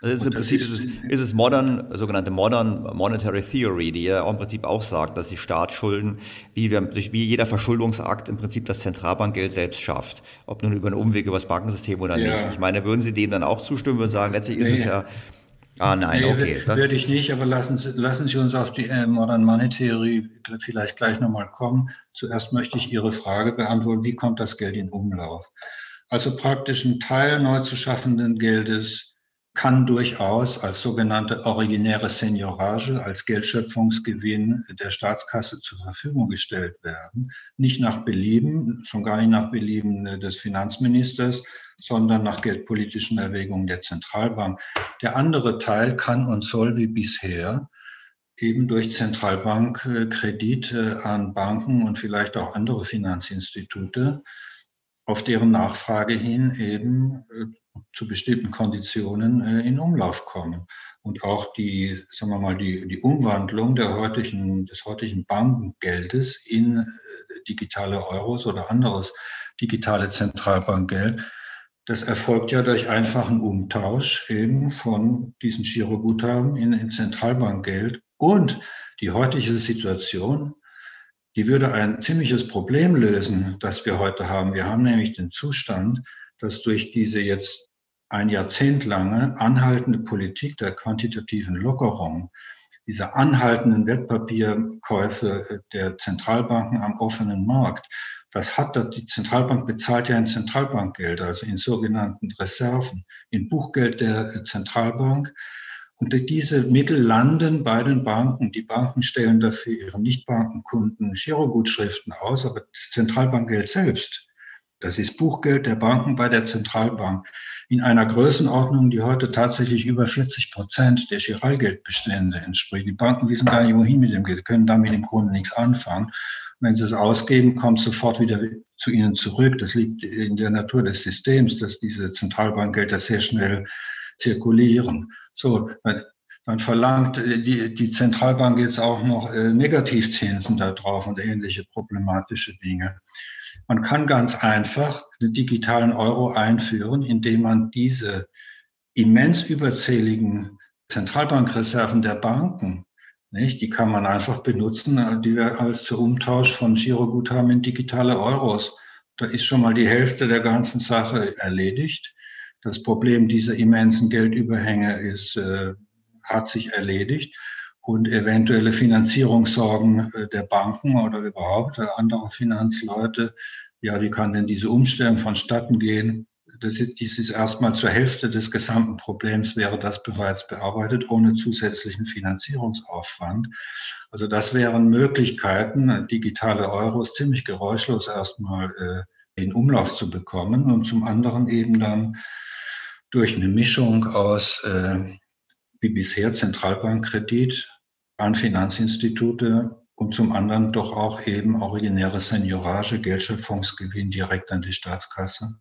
Also im Prinzip ist, ist, es, ist es modern, sogenannte Modern Monetary Theory, die ja auch im Prinzip auch sagt, dass die Staatsschulden, wie, durch, wie jeder Verschuldungsakt im Prinzip das Zentralbankgeld selbst schafft. Ob nun über einen Umweg über das Bankensystem oder ja. nicht. Ich meine, würden Sie dem dann auch zustimmen und sagen, letztlich ist nee. es ja Ah, nein, nee, okay. Würde ich nicht, aber lassen Sie, lassen Sie uns auf die äh, Modern Money Theory vielleicht gleich nochmal kommen. Zuerst möchte ich Ihre Frage beantworten, wie kommt das Geld in Umlauf? Also praktisch ein Teil neu zu schaffenden Geldes kann durchaus als sogenannte originäre Seniorage, als Geldschöpfungsgewinn der Staatskasse zur Verfügung gestellt werden. Nicht nach Belieben, schon gar nicht nach Belieben des Finanzministers, sondern nach geldpolitischen Erwägungen der Zentralbank. Der andere Teil kann und soll wie bisher eben durch Zentralbankkredite an Banken und vielleicht auch andere Finanzinstitute auf deren Nachfrage hin eben äh, zu bestimmten Konditionen äh, in Umlauf kommen. Und auch die, sagen wir mal, die, die Umwandlung der heutigen, des heutigen Bankengeldes in äh, digitale Euros oder anderes digitale Zentralbankgeld, das erfolgt ja durch einfachen Umtausch eben von diesem Giroguthaben in, in Zentralbankgeld. Und die heutige Situation, die würde ein ziemliches Problem lösen, das wir heute haben. Wir haben nämlich den Zustand, dass durch diese jetzt ein Jahrzehnt lange anhaltende Politik der quantitativen Lockerung, diese anhaltenden Wertpapierkäufe der Zentralbanken am offenen Markt, das hat die Zentralbank bezahlt ja in Zentralbankgeld, also in sogenannten Reserven, in Buchgeld der Zentralbank. Und diese Mittel landen bei den Banken. Die Banken stellen dafür ihren Nichtbankenkunden Girogutschriften aus, aber das Zentralbankgeld selbst das ist Buchgeld der Banken bei der Zentralbank in einer Größenordnung, die heute tatsächlich über 40 Prozent der Giralgeldbestände entspricht. Die Banken wissen gar nicht, wohin mit dem Geld, können damit im Grunde nichts anfangen. Wenn sie es ausgeben, kommt sofort wieder zu ihnen zurück. Das liegt in der Natur des Systems, dass diese Zentralbankgelder sehr schnell zirkulieren. So, dann verlangt äh, die, die Zentralbank jetzt auch noch äh, Negativzinsen da drauf und ähnliche problematische Dinge. Man kann ganz einfach den digitalen Euro einführen, indem man diese immens überzähligen Zentralbankreserven der Banken, nicht, die kann man einfach benutzen, die wir als zur Umtausch von Giroguthaben in digitale Euros. Da ist schon mal die Hälfte der ganzen Sache erledigt. Das Problem dieser immensen Geldüberhänge ist, äh, hat sich erledigt und eventuelle Finanzierungssorgen äh, der Banken oder überhaupt anderer Finanzleute, ja, wie kann denn diese Umstellung vonstatten gehen? Das ist, dies ist erstmal zur Hälfte des gesamten Problems wäre das bereits bearbeitet, ohne zusätzlichen Finanzierungsaufwand. Also das wären Möglichkeiten, digitale Euros ziemlich geräuschlos erstmal äh, in Umlauf zu bekommen und zum anderen eben dann durch eine Mischung aus äh, wie bisher Zentralbankkredit an Finanzinstitute und zum anderen doch auch eben originäre Seniorage, Geldschöpfungsgewinn direkt an die Staatskasse.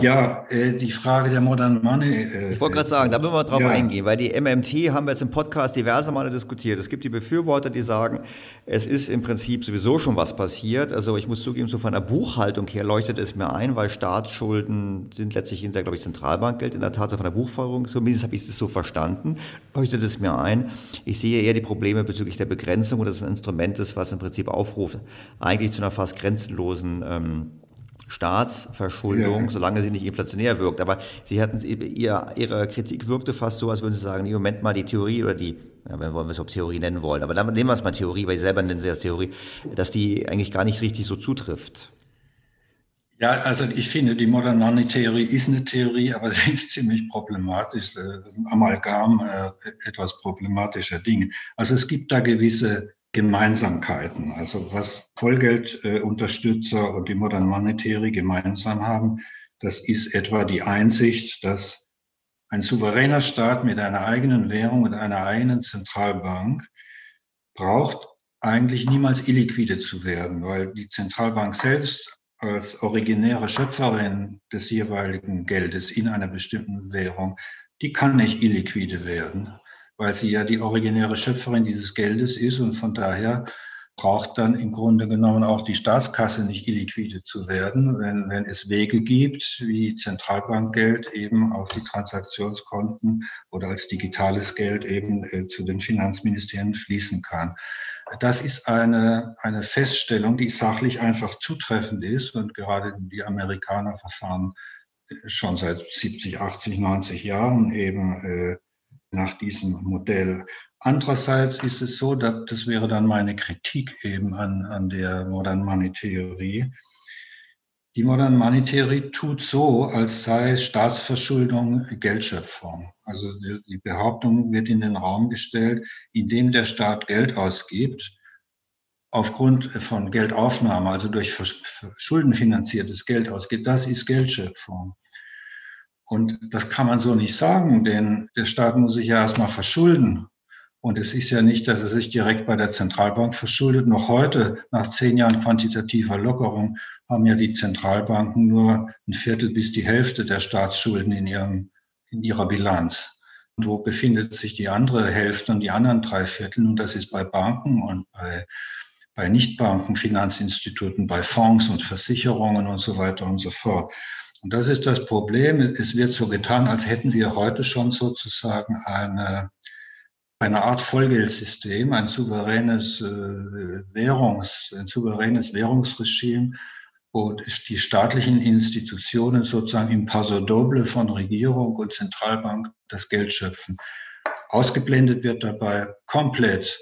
Ja, äh, die Frage der Modern Money. Äh, ich wollte gerade sagen, da müssen wir drauf ja. eingehen, weil die MMT haben wir jetzt im Podcast diverse Male diskutiert. Es gibt die Befürworter, die sagen, es ist im Prinzip sowieso schon was passiert. Also ich muss zugeben, so von der Buchhaltung her leuchtet es mir ein, weil Staatsschulden sind letztlich hinter, glaube ich, Zentralbankgeld. In der Tat, so von der Buchführung, zumindest habe ich es so verstanden, leuchtet es mir ein. Ich sehe eher die Probleme bezüglich der Begrenzung und des Instrumentes, was im Prinzip aufruft, eigentlich zu einer fast grenzenlosen ähm, Staatsverschuldung, ja. solange sie nicht inflationär wirkt. Aber Sie hatten ihr, Ihre Kritik wirkte fast so, als würden Sie sagen, Moment mal die Theorie oder die, ja, wenn wir es ob Theorie nennen wollen, aber dann nehmen wir es mal Theorie, weil Sie selber nennen Sie das Theorie, dass die eigentlich gar nicht richtig so zutrifft. Ja, also ich finde, die Modern Money Theorie ist eine Theorie, aber sie ist ziemlich problematisch, äh, Amalgam äh, etwas problematischer Dinge. Also es gibt da gewisse Gemeinsamkeiten. Also was Vollgeldunterstützer und die Modern Monetary gemeinsam haben, das ist etwa die Einsicht, dass ein souveräner Staat mit einer eigenen Währung und einer eigenen Zentralbank braucht eigentlich niemals illiquide zu werden, weil die Zentralbank selbst als originäre Schöpferin des jeweiligen Geldes in einer bestimmten Währung, die kann nicht illiquide werden weil sie ja die originäre Schöpferin dieses Geldes ist und von daher braucht dann im Grunde genommen auch die Staatskasse nicht illiquide zu werden, wenn, wenn es Wege gibt, wie Zentralbankgeld eben auf die Transaktionskonten oder als digitales Geld eben äh, zu den Finanzministerien fließen kann. Das ist eine, eine Feststellung, die sachlich einfach zutreffend ist und gerade die Amerikaner verfahren schon seit 70, 80, 90 Jahren eben äh, nach diesem Modell. Andererseits ist es so, dass, das wäre dann meine Kritik eben an, an der Modern Money Theorie. Die Modern Money Theorie tut so, als sei Staatsverschuldung Geldschöpfung. Also die Behauptung wird in den Raum gestellt, indem der Staat Geld ausgibt, aufgrund von Geldaufnahme, also durch schuldenfinanziertes Geld ausgibt, das ist Geldschöpfung. Und das kann man so nicht sagen, denn der Staat muss sich ja erstmal verschulden. Und es ist ja nicht, dass er sich direkt bei der Zentralbank verschuldet. Noch heute, nach zehn Jahren quantitativer Lockerung, haben ja die Zentralbanken nur ein Viertel bis die Hälfte der Staatsschulden in, ihrem, in ihrer Bilanz. Und wo befindet sich die andere Hälfte und die anderen drei Viertel? Und das ist bei Banken und bei, bei Nichtbanken, Finanzinstituten, bei Fonds und Versicherungen und so weiter und so fort. Und das ist das Problem. Es wird so getan, als hätten wir heute schon sozusagen eine, eine Art Vollgeldsystem, ein souveränes äh, Währungs, ein souveränes Währungsregime, wo die staatlichen Institutionen sozusagen im Paso Doble von Regierung und Zentralbank das Geld schöpfen. Ausgeblendet wird dabei komplett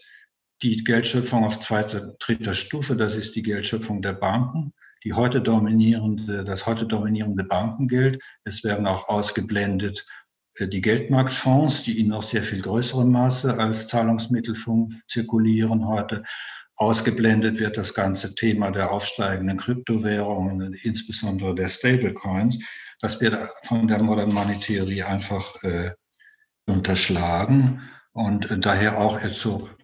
die Geldschöpfung auf zweiter, dritter Stufe, das ist die Geldschöpfung der Banken die heute dominierende, das heute dominierende Bankengeld. Es werden auch ausgeblendet äh, die Geldmarktfonds, die in noch sehr viel größerem Maße als Zahlungsmittel zirkulieren heute. Ausgeblendet wird das ganze Thema der aufsteigenden Kryptowährungen, insbesondere der Stablecoins. Das wird von der Modern Money Theorie einfach äh, unterschlagen und äh, daher auch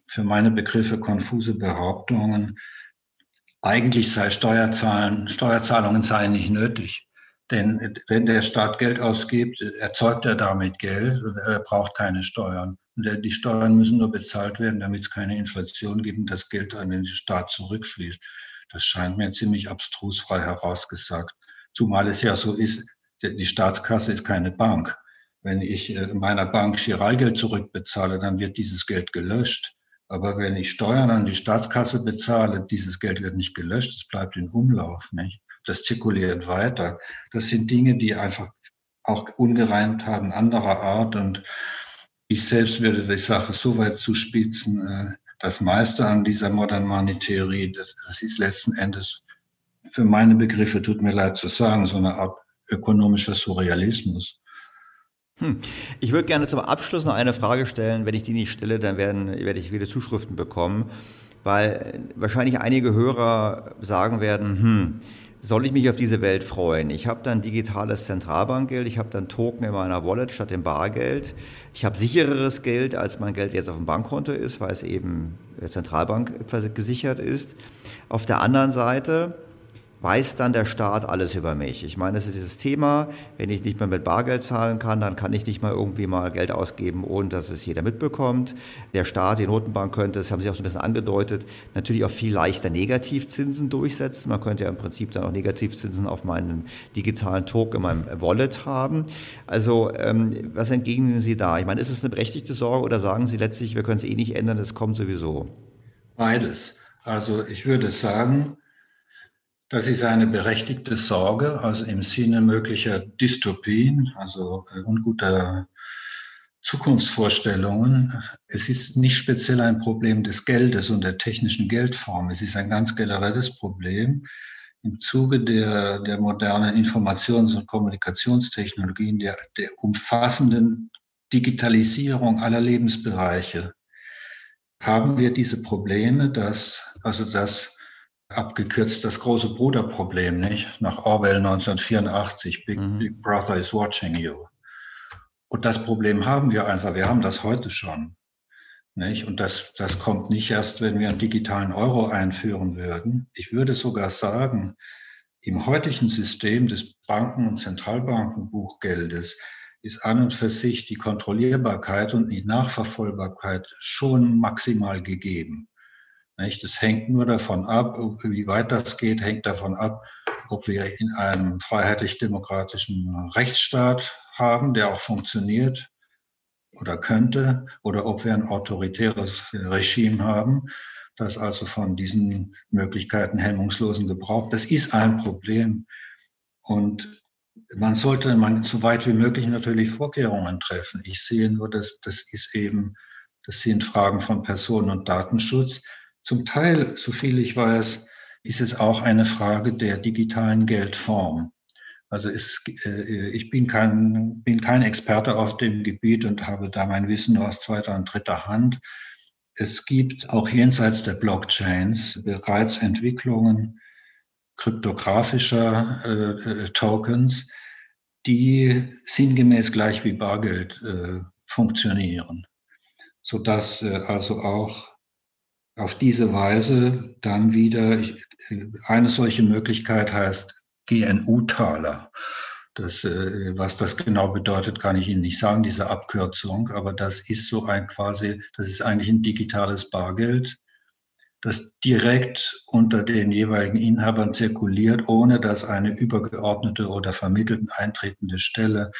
für meine Begriffe konfuse Behauptungen eigentlich sei Steuerzahlen, Steuerzahlungen seien nicht nötig. Denn wenn der Staat Geld ausgibt, erzeugt er damit Geld und er braucht keine Steuern. Und die Steuern müssen nur bezahlt werden, damit es keine Inflation gibt und das Geld an den Staat zurückfließt. Das scheint mir ziemlich abstrus frei herausgesagt. Zumal es ja so ist, die Staatskasse ist keine Bank. Wenn ich äh, meiner Bank Chiralgeld zurückbezahle, dann wird dieses Geld gelöscht. Aber wenn ich Steuern an die Staatskasse bezahle, dieses Geld wird nicht gelöscht, es bleibt in Umlauf. Nicht? Das zirkuliert weiter. Das sind Dinge, die einfach auch ungereimt haben anderer Art. Und ich selbst würde die Sache so weit zuspitzen, äh, das meiste an dieser Modern Money Theorie, das, das ist letzten Endes für meine Begriffe, tut mir leid zu sagen, so eine Art ökonomischer Surrealismus. Hm. Ich würde gerne zum Abschluss noch eine Frage stellen. Wenn ich die nicht stelle, dann werden, werde ich wieder Zuschriften bekommen, weil wahrscheinlich einige Hörer sagen werden, hm, soll ich mich auf diese Welt freuen? Ich habe dann digitales Zentralbankgeld, ich habe dann Token in meiner Wallet statt dem Bargeld. Ich habe sichereres Geld, als mein Geld jetzt auf dem Bankkonto ist, weil es eben der Zentralbank gesichert ist. Auf der anderen Seite weiß dann der Staat alles über mich. Ich meine, das ist dieses Thema, wenn ich nicht mehr mit Bargeld zahlen kann, dann kann ich nicht mal irgendwie mal Geld ausgeben, ohne dass es jeder mitbekommt. Der Staat, die Notenbank könnte, das haben Sie auch so ein bisschen angedeutet, natürlich auch viel leichter Negativzinsen durchsetzen. Man könnte ja im Prinzip dann auch Negativzinsen auf meinen digitalen Token in meinem Wallet haben. Also ähm, was entgegnen Sie da? Ich meine, ist es eine berechtigte Sorge oder sagen Sie letztlich, wir können es eh nicht ändern, es kommt sowieso? Beides. Also ich würde sagen, das ist eine berechtigte Sorge, also im Sinne möglicher Dystopien, also äh, unguter Zukunftsvorstellungen. Es ist nicht speziell ein Problem des Geldes und der technischen Geldform. Es ist ein ganz generelles Problem. Im Zuge der, der modernen Informations- und Kommunikationstechnologien, der, der umfassenden Digitalisierung aller Lebensbereiche, haben wir diese Probleme, dass, also dass abgekürzt das große Bruderproblem, nicht? Nach Orwell 1984, Big, mhm. Big Brother is watching you. Und das Problem haben wir einfach, wir haben das heute schon. Nicht? Und das, das kommt nicht erst, wenn wir einen digitalen Euro einführen würden. Ich würde sogar sagen, im heutigen System des Banken- und Zentralbankenbuchgeldes ist an und für sich die Kontrollierbarkeit und die Nachverfolgbarkeit schon maximal gegeben. Nicht? Das hängt nur davon ab, wie weit das geht, hängt davon ab, ob wir in einem freiheitlich-demokratischen Rechtsstaat haben, der auch funktioniert oder könnte, oder ob wir ein autoritäres Regime haben, das also von diesen Möglichkeiten hemmungslosen Gebrauch, das ist ein Problem. Und man sollte man so weit wie möglich natürlich Vorkehrungen treffen. Ich sehe nur, dass das ist eben, das sind Fragen von Personen- und Datenschutz. Zum Teil, so viel ich weiß, ist es auch eine Frage der digitalen Geldform. Also es, äh, ich bin kein, bin kein Experte auf dem Gebiet und habe da mein Wissen aus zweiter und dritter Hand. Es gibt auch jenseits der Blockchains bereits Entwicklungen kryptografischer äh, äh Tokens, die sinngemäß gleich wie Bargeld äh, funktionieren, sodass äh, also auch auf diese Weise dann wieder, eine solche Möglichkeit heißt GNU-Taler. Das, äh, was das genau bedeutet, kann ich Ihnen nicht sagen, diese Abkürzung, aber das ist so ein quasi, das ist eigentlich ein digitales Bargeld, das direkt unter den jeweiligen Inhabern zirkuliert, ohne dass eine übergeordnete oder vermittelten eintretende Stelle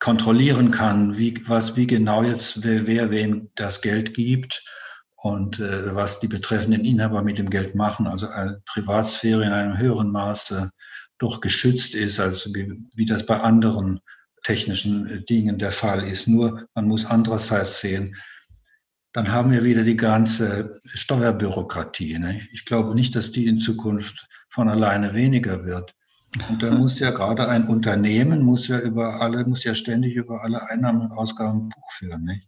kontrollieren kann, wie, was, wie genau jetzt wer, wer wem das Geld gibt und äh, was die betreffenden Inhaber mit dem Geld machen, also Privatsphäre in einem höheren Maße doch geschützt ist, als wie, wie das bei anderen technischen äh, Dingen der Fall ist. Nur man muss andererseits sehen, dann haben wir wieder die ganze Steuerbürokratie. Ne? Ich glaube nicht, dass die in Zukunft von alleine weniger wird. Und da muss ja gerade ein Unternehmen, muss ja über alle, muss ja ständig über alle Einnahmen und Ausgaben Buch führen. Nicht?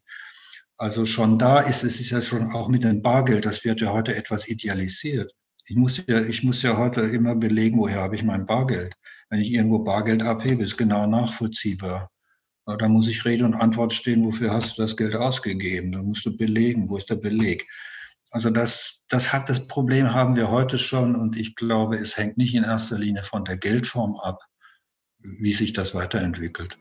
Also schon da ist es ist ja schon auch mit dem Bargeld, das wird ja heute etwas idealisiert. Ich muss ja, ich muss ja heute immer belegen, woher habe ich mein Bargeld. Wenn ich irgendwo Bargeld abhebe, ist genau nachvollziehbar. Da muss ich Rede und Antwort stehen, wofür hast du das Geld ausgegeben? Da musst du belegen, wo ist der Beleg? Also das, das hat das Problem haben wir heute schon und ich glaube, es hängt nicht in erster Linie von der Geldform ab, wie sich das weiterentwickelt.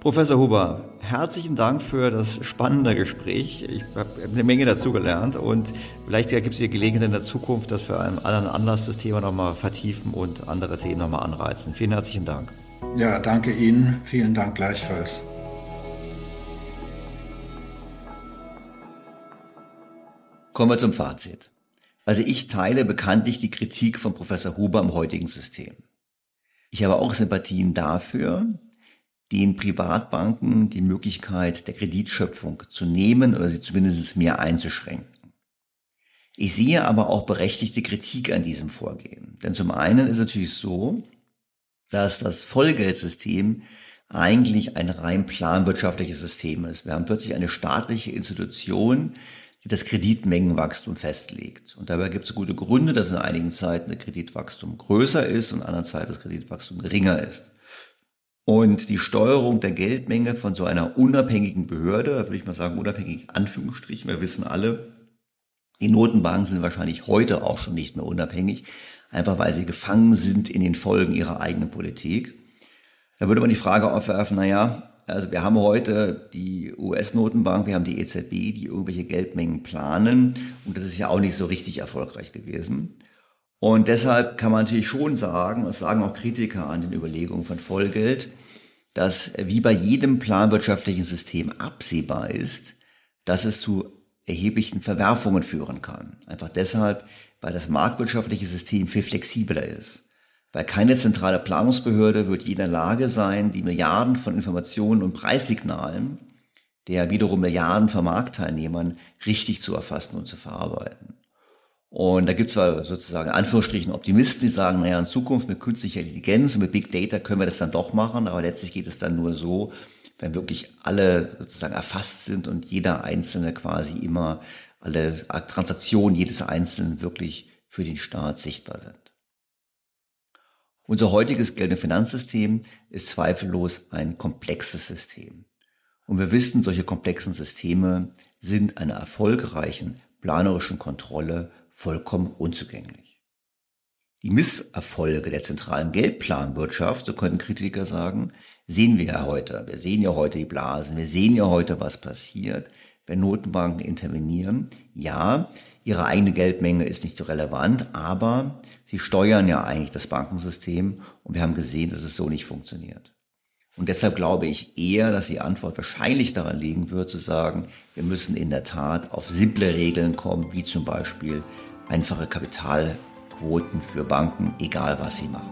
Professor Huber, herzlichen Dank für das spannende Gespräch. Ich habe eine Menge dazugelernt und vielleicht gibt es hier Gelegenheit in der Zukunft, dass wir einen anderen Anlass das Thema nochmal vertiefen und andere Themen nochmal anreizen. Vielen herzlichen Dank. Ja, danke Ihnen. Vielen Dank gleichfalls. Kommen wir zum Fazit. Also ich teile bekanntlich die Kritik von Professor Huber am heutigen System. Ich habe auch Sympathien dafür, den Privatbanken die Möglichkeit der Kreditschöpfung zu nehmen oder sie zumindest mehr einzuschränken. Ich sehe aber auch berechtigte Kritik an diesem Vorgehen. Denn zum einen ist es natürlich so, dass das Vollgeldsystem eigentlich ein rein planwirtschaftliches System ist. Wir haben plötzlich eine staatliche Institution, die das Kreditmengenwachstum festlegt. Und dabei gibt es gute Gründe, dass in einigen Zeiten das Kreditwachstum größer ist und in anderen Zeiten das Kreditwachstum geringer ist. Und die Steuerung der Geldmenge von so einer unabhängigen Behörde, würde ich mal sagen, unabhängig Anführungsstrichen, wir wissen alle, die Notenbanken sind wahrscheinlich heute auch schon nicht mehr unabhängig, einfach weil sie gefangen sind in den Folgen ihrer eigenen Politik. Da würde man die Frage aufwerfen, naja, also wir haben heute die US-Notenbank, wir haben die EZB, die irgendwelche Geldmengen planen und das ist ja auch nicht so richtig erfolgreich gewesen. Und deshalb kann man natürlich schon sagen, das sagen auch Kritiker an den Überlegungen von Vollgeld, dass wie bei jedem planwirtschaftlichen System absehbar ist, dass es zu erheblichen Verwerfungen führen kann. Einfach deshalb, weil das marktwirtschaftliche System viel flexibler ist. Weil keine zentrale Planungsbehörde wird je in der Lage sein, die Milliarden von Informationen und Preissignalen der wiederum Milliarden von Marktteilnehmern richtig zu erfassen und zu verarbeiten. Und da gibt es zwar sozusagen Anführungsstrichen Optimisten, die sagen, naja, in Zukunft mit künstlicher Intelligenz und mit Big Data können wir das dann doch machen, aber letztlich geht es dann nur so, wenn wirklich alle sozusagen erfasst sind und jeder Einzelne quasi immer, alle Transaktionen jedes Einzelnen wirklich für den Staat sichtbar sind. Unser heutiges Geld- und Finanzsystem ist zweifellos ein komplexes System. Und wir wissen, solche komplexen Systeme sind einer erfolgreichen planerischen Kontrolle vollkommen unzugänglich. Die Misserfolge der zentralen Geldplanwirtschaft, so können Kritiker sagen, sehen wir ja heute. Wir sehen ja heute die Blasen, wir sehen ja heute, was passiert, wenn Notenbanken intervenieren. Ja, ihre eigene Geldmenge ist nicht so relevant, aber Sie steuern ja eigentlich das Bankensystem und wir haben gesehen, dass es so nicht funktioniert. Und deshalb glaube ich eher, dass die Antwort wahrscheinlich daran liegen wird, zu sagen, wir müssen in der Tat auf simple Regeln kommen, wie zum Beispiel einfache Kapitalquoten für Banken, egal was sie machen.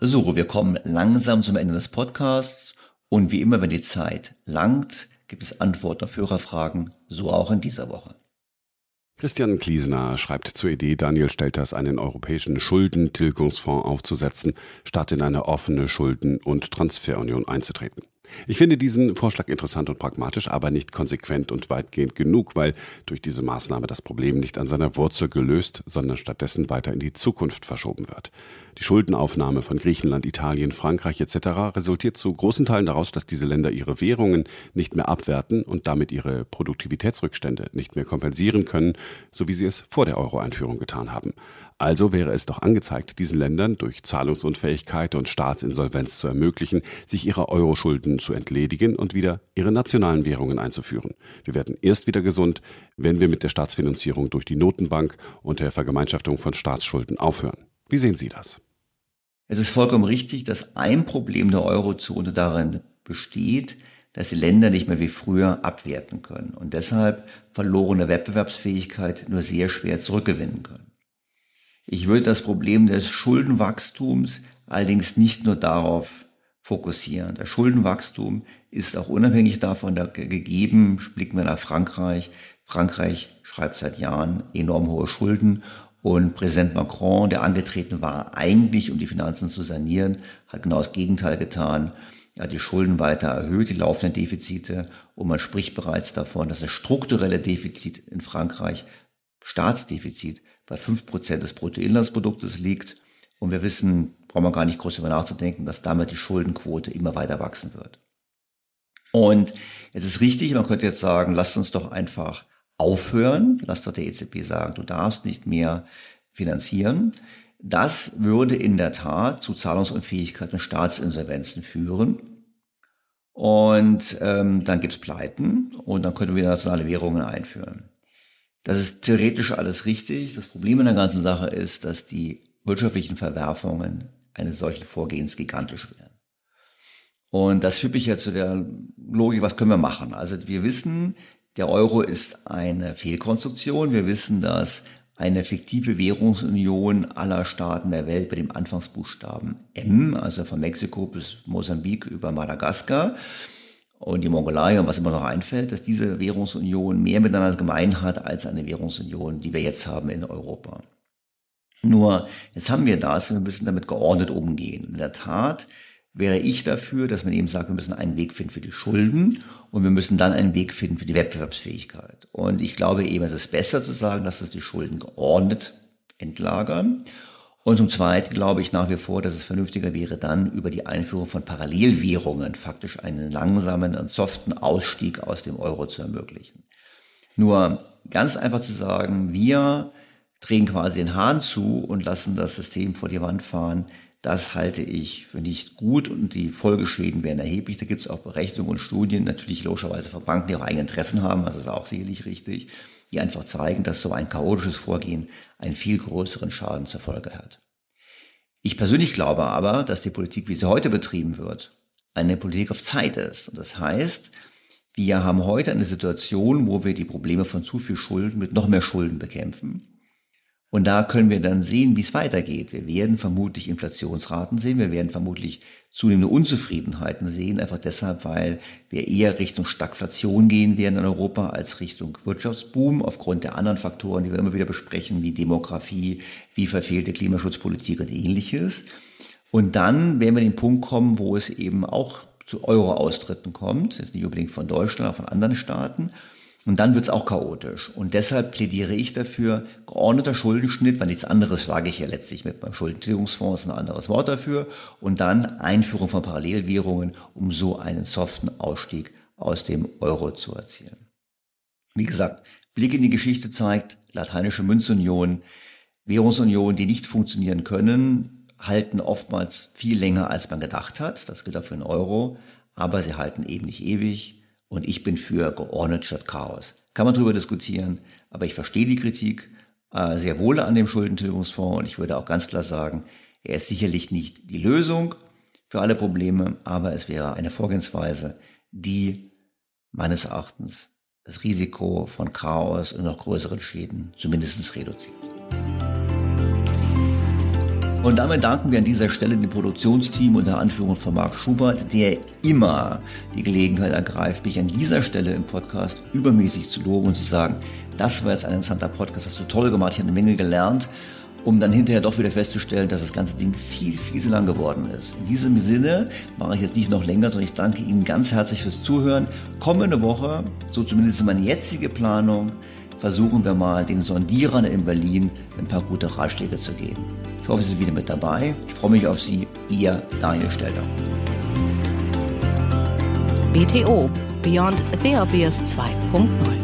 So, wir kommen langsam zum Ende des Podcasts und wie immer, wenn die Zeit langt, gibt es Antworten auf Hörerfragen, so auch in dieser Woche. Christian Kliesener schreibt zur Idee, Daniel Stelters einen europäischen Schuldentilgungsfonds aufzusetzen, statt in eine offene Schulden- und Transferunion einzutreten. Ich finde diesen Vorschlag interessant und pragmatisch, aber nicht konsequent und weitgehend genug, weil durch diese Maßnahme das Problem nicht an seiner Wurzel gelöst, sondern stattdessen weiter in die Zukunft verschoben wird. Die Schuldenaufnahme von Griechenland, Italien, Frankreich etc. resultiert zu großen Teilen daraus, dass diese Länder ihre Währungen nicht mehr abwerten und damit ihre Produktivitätsrückstände nicht mehr kompensieren können, so wie sie es vor der Euro-Einführung getan haben. Also wäre es doch angezeigt, diesen Ländern durch Zahlungsunfähigkeit und Staatsinsolvenz zu ermöglichen, sich ihrer Euro-Schulden zu entledigen und wieder ihre nationalen Währungen einzuführen. Wir werden erst wieder gesund, wenn wir mit der Staatsfinanzierung durch die Notenbank und der Vergemeinschaftung von Staatsschulden aufhören. Wie sehen Sie das? Es ist vollkommen richtig, dass ein Problem der Eurozone darin besteht, dass die Länder nicht mehr wie früher abwerten können und deshalb verlorene Wettbewerbsfähigkeit nur sehr schwer zurückgewinnen können. Ich würde das Problem des Schuldenwachstums allerdings nicht nur darauf fokussieren. Das Schuldenwachstum ist auch unabhängig davon gegeben. Blicken wir nach Frankreich. Frankreich schreibt seit Jahren enorm hohe Schulden und Präsident Macron, der angetreten war, eigentlich um die Finanzen zu sanieren, hat genau das Gegenteil getan. Er hat die Schulden weiter erhöht, die laufenden Defizite. Und man spricht bereits davon, dass das strukturelle Defizit in Frankreich, Staatsdefizit, bei fünf Prozent des Bruttoinlandsproduktes liegt. Und wir wissen, brauchen wir gar nicht groß darüber nachzudenken, dass damit die Schuldenquote immer weiter wachsen wird. Und es ist richtig, man könnte jetzt sagen, lasst uns doch einfach aufhören, lasst doch der EZB sagen, du darfst nicht mehr finanzieren. Das würde in der Tat zu Zahlungsunfähigkeit und Staatsinsolvenzen führen. Und ähm, dann gibt's Pleiten und dann können wir nationale Währungen einführen. Das ist theoretisch alles richtig. Das Problem in der ganzen Sache ist, dass die wirtschaftlichen Verwerfungen eines solchen Vorgehens gigantisch wären. Und das führt mich ja zu der Logik, was können wir machen? Also wir wissen, der Euro ist eine Fehlkonstruktion. Wir wissen, dass eine fiktive Währungsunion aller Staaten der Welt mit dem Anfangsbuchstaben M, also von Mexiko bis Mosambik über Madagaskar und die Mongolei und was immer noch einfällt, dass diese Währungsunion mehr miteinander gemein hat als eine Währungsunion, die wir jetzt haben in Europa. Nur, jetzt haben wir das und wir müssen damit geordnet umgehen. In der Tat wäre ich dafür, dass man eben sagt, wir müssen einen Weg finden für die Schulden und wir müssen dann einen Weg finden für die Wettbewerbsfähigkeit. Und ich glaube eben, es ist besser zu sagen, dass es die Schulden geordnet entlagern. Und zum Zweiten glaube ich nach wie vor, dass es vernünftiger wäre, dann über die Einführung von Parallelwährungen faktisch einen langsamen und soften Ausstieg aus dem Euro zu ermöglichen. Nur ganz einfach zu sagen, wir drehen quasi den Hahn zu und lassen das System vor die Wand fahren, das halte ich für nicht gut und die Folgeschäden wären erheblich. Da gibt es auch Berechnungen und Studien, natürlich logischerweise von Banken, die auch eigene Interessen haben, das ist auch sicherlich richtig, die einfach zeigen, dass so ein chaotisches Vorgehen einen viel größeren Schaden zur Folge hat. Ich persönlich glaube aber, dass die Politik, wie sie heute betrieben wird, eine Politik auf Zeit ist. Und das heißt, wir haben heute eine Situation, wo wir die Probleme von zu viel Schulden mit noch mehr Schulden bekämpfen. Und da können wir dann sehen, wie es weitergeht. Wir werden vermutlich Inflationsraten sehen, wir werden vermutlich zunehmende Unzufriedenheiten sehen, einfach deshalb, weil wir eher Richtung Stagflation gehen werden in Europa als Richtung Wirtschaftsboom, aufgrund der anderen Faktoren, die wir immer wieder besprechen, wie Demografie, wie verfehlte Klimaschutzpolitik und ähnliches. Und dann werden wir den Punkt kommen, wo es eben auch zu Euro-Austritten kommt, jetzt nicht unbedingt von Deutschland, aber von anderen Staaten. Und dann wird's auch chaotisch. Und deshalb plädiere ich dafür, geordneter Schuldenschnitt, weil nichts anderes sage ich ja letztlich mit beim Schuldentilgungsfonds, ein anderes Wort dafür. Und dann Einführung von Parallelwährungen, um so einen soften Ausstieg aus dem Euro zu erzielen. Wie gesagt, Blick in die Geschichte zeigt, lateinische Münzunion, Währungsunion, die nicht funktionieren können, halten oftmals viel länger, als man gedacht hat. Das gilt auch für den Euro. Aber sie halten eben nicht ewig. Und ich bin für geordnet statt Chaos. Kann man darüber diskutieren, aber ich verstehe die Kritik äh, sehr wohl an dem Schuldentilgungsfonds und ich würde auch ganz klar sagen, er ist sicherlich nicht die Lösung für alle Probleme, aber es wäre eine Vorgehensweise, die meines Erachtens das Risiko von Chaos und noch größeren Schäden zumindest reduziert. Und damit danken wir an dieser Stelle dem Produktionsteam unter Anführung von Marc Schubert, der immer die Gelegenheit ergreift, mich an dieser Stelle im Podcast übermäßig zu loben und zu sagen, das war jetzt ein interessanter Podcast, hast du toll gemacht, ich habe eine Menge gelernt, um dann hinterher doch wieder festzustellen, dass das ganze Ding viel, viel zu lang geworden ist. In diesem Sinne mache ich jetzt nicht noch länger, sondern ich danke Ihnen ganz herzlich fürs Zuhören. Kommende Woche, so zumindest meine jetzige Planung, versuchen wir mal den Sondierern in Berlin ein paar gute Ratschläge zu geben. Ich hoffe, Sie sind wieder mit dabei. Ich freue mich auf Sie. Ihr Daniel Stelter. BTO Beyond the Obvious 2.0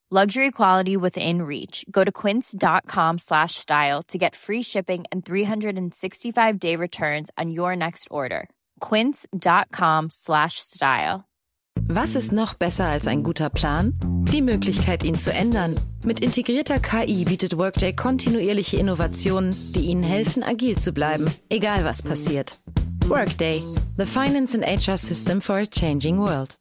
Luxury quality within reach. Go to quince.com slash style to get free shipping and 365 day returns on your next order. Quince.com slash style. Was ist noch besser als ein guter Plan? Die Möglichkeit, ihn zu ändern. Mit integrierter KI bietet Workday kontinuierliche Innovationen, die Ihnen helfen, agil zu bleiben, egal was passiert. Workday, the finance and HR system for a changing world.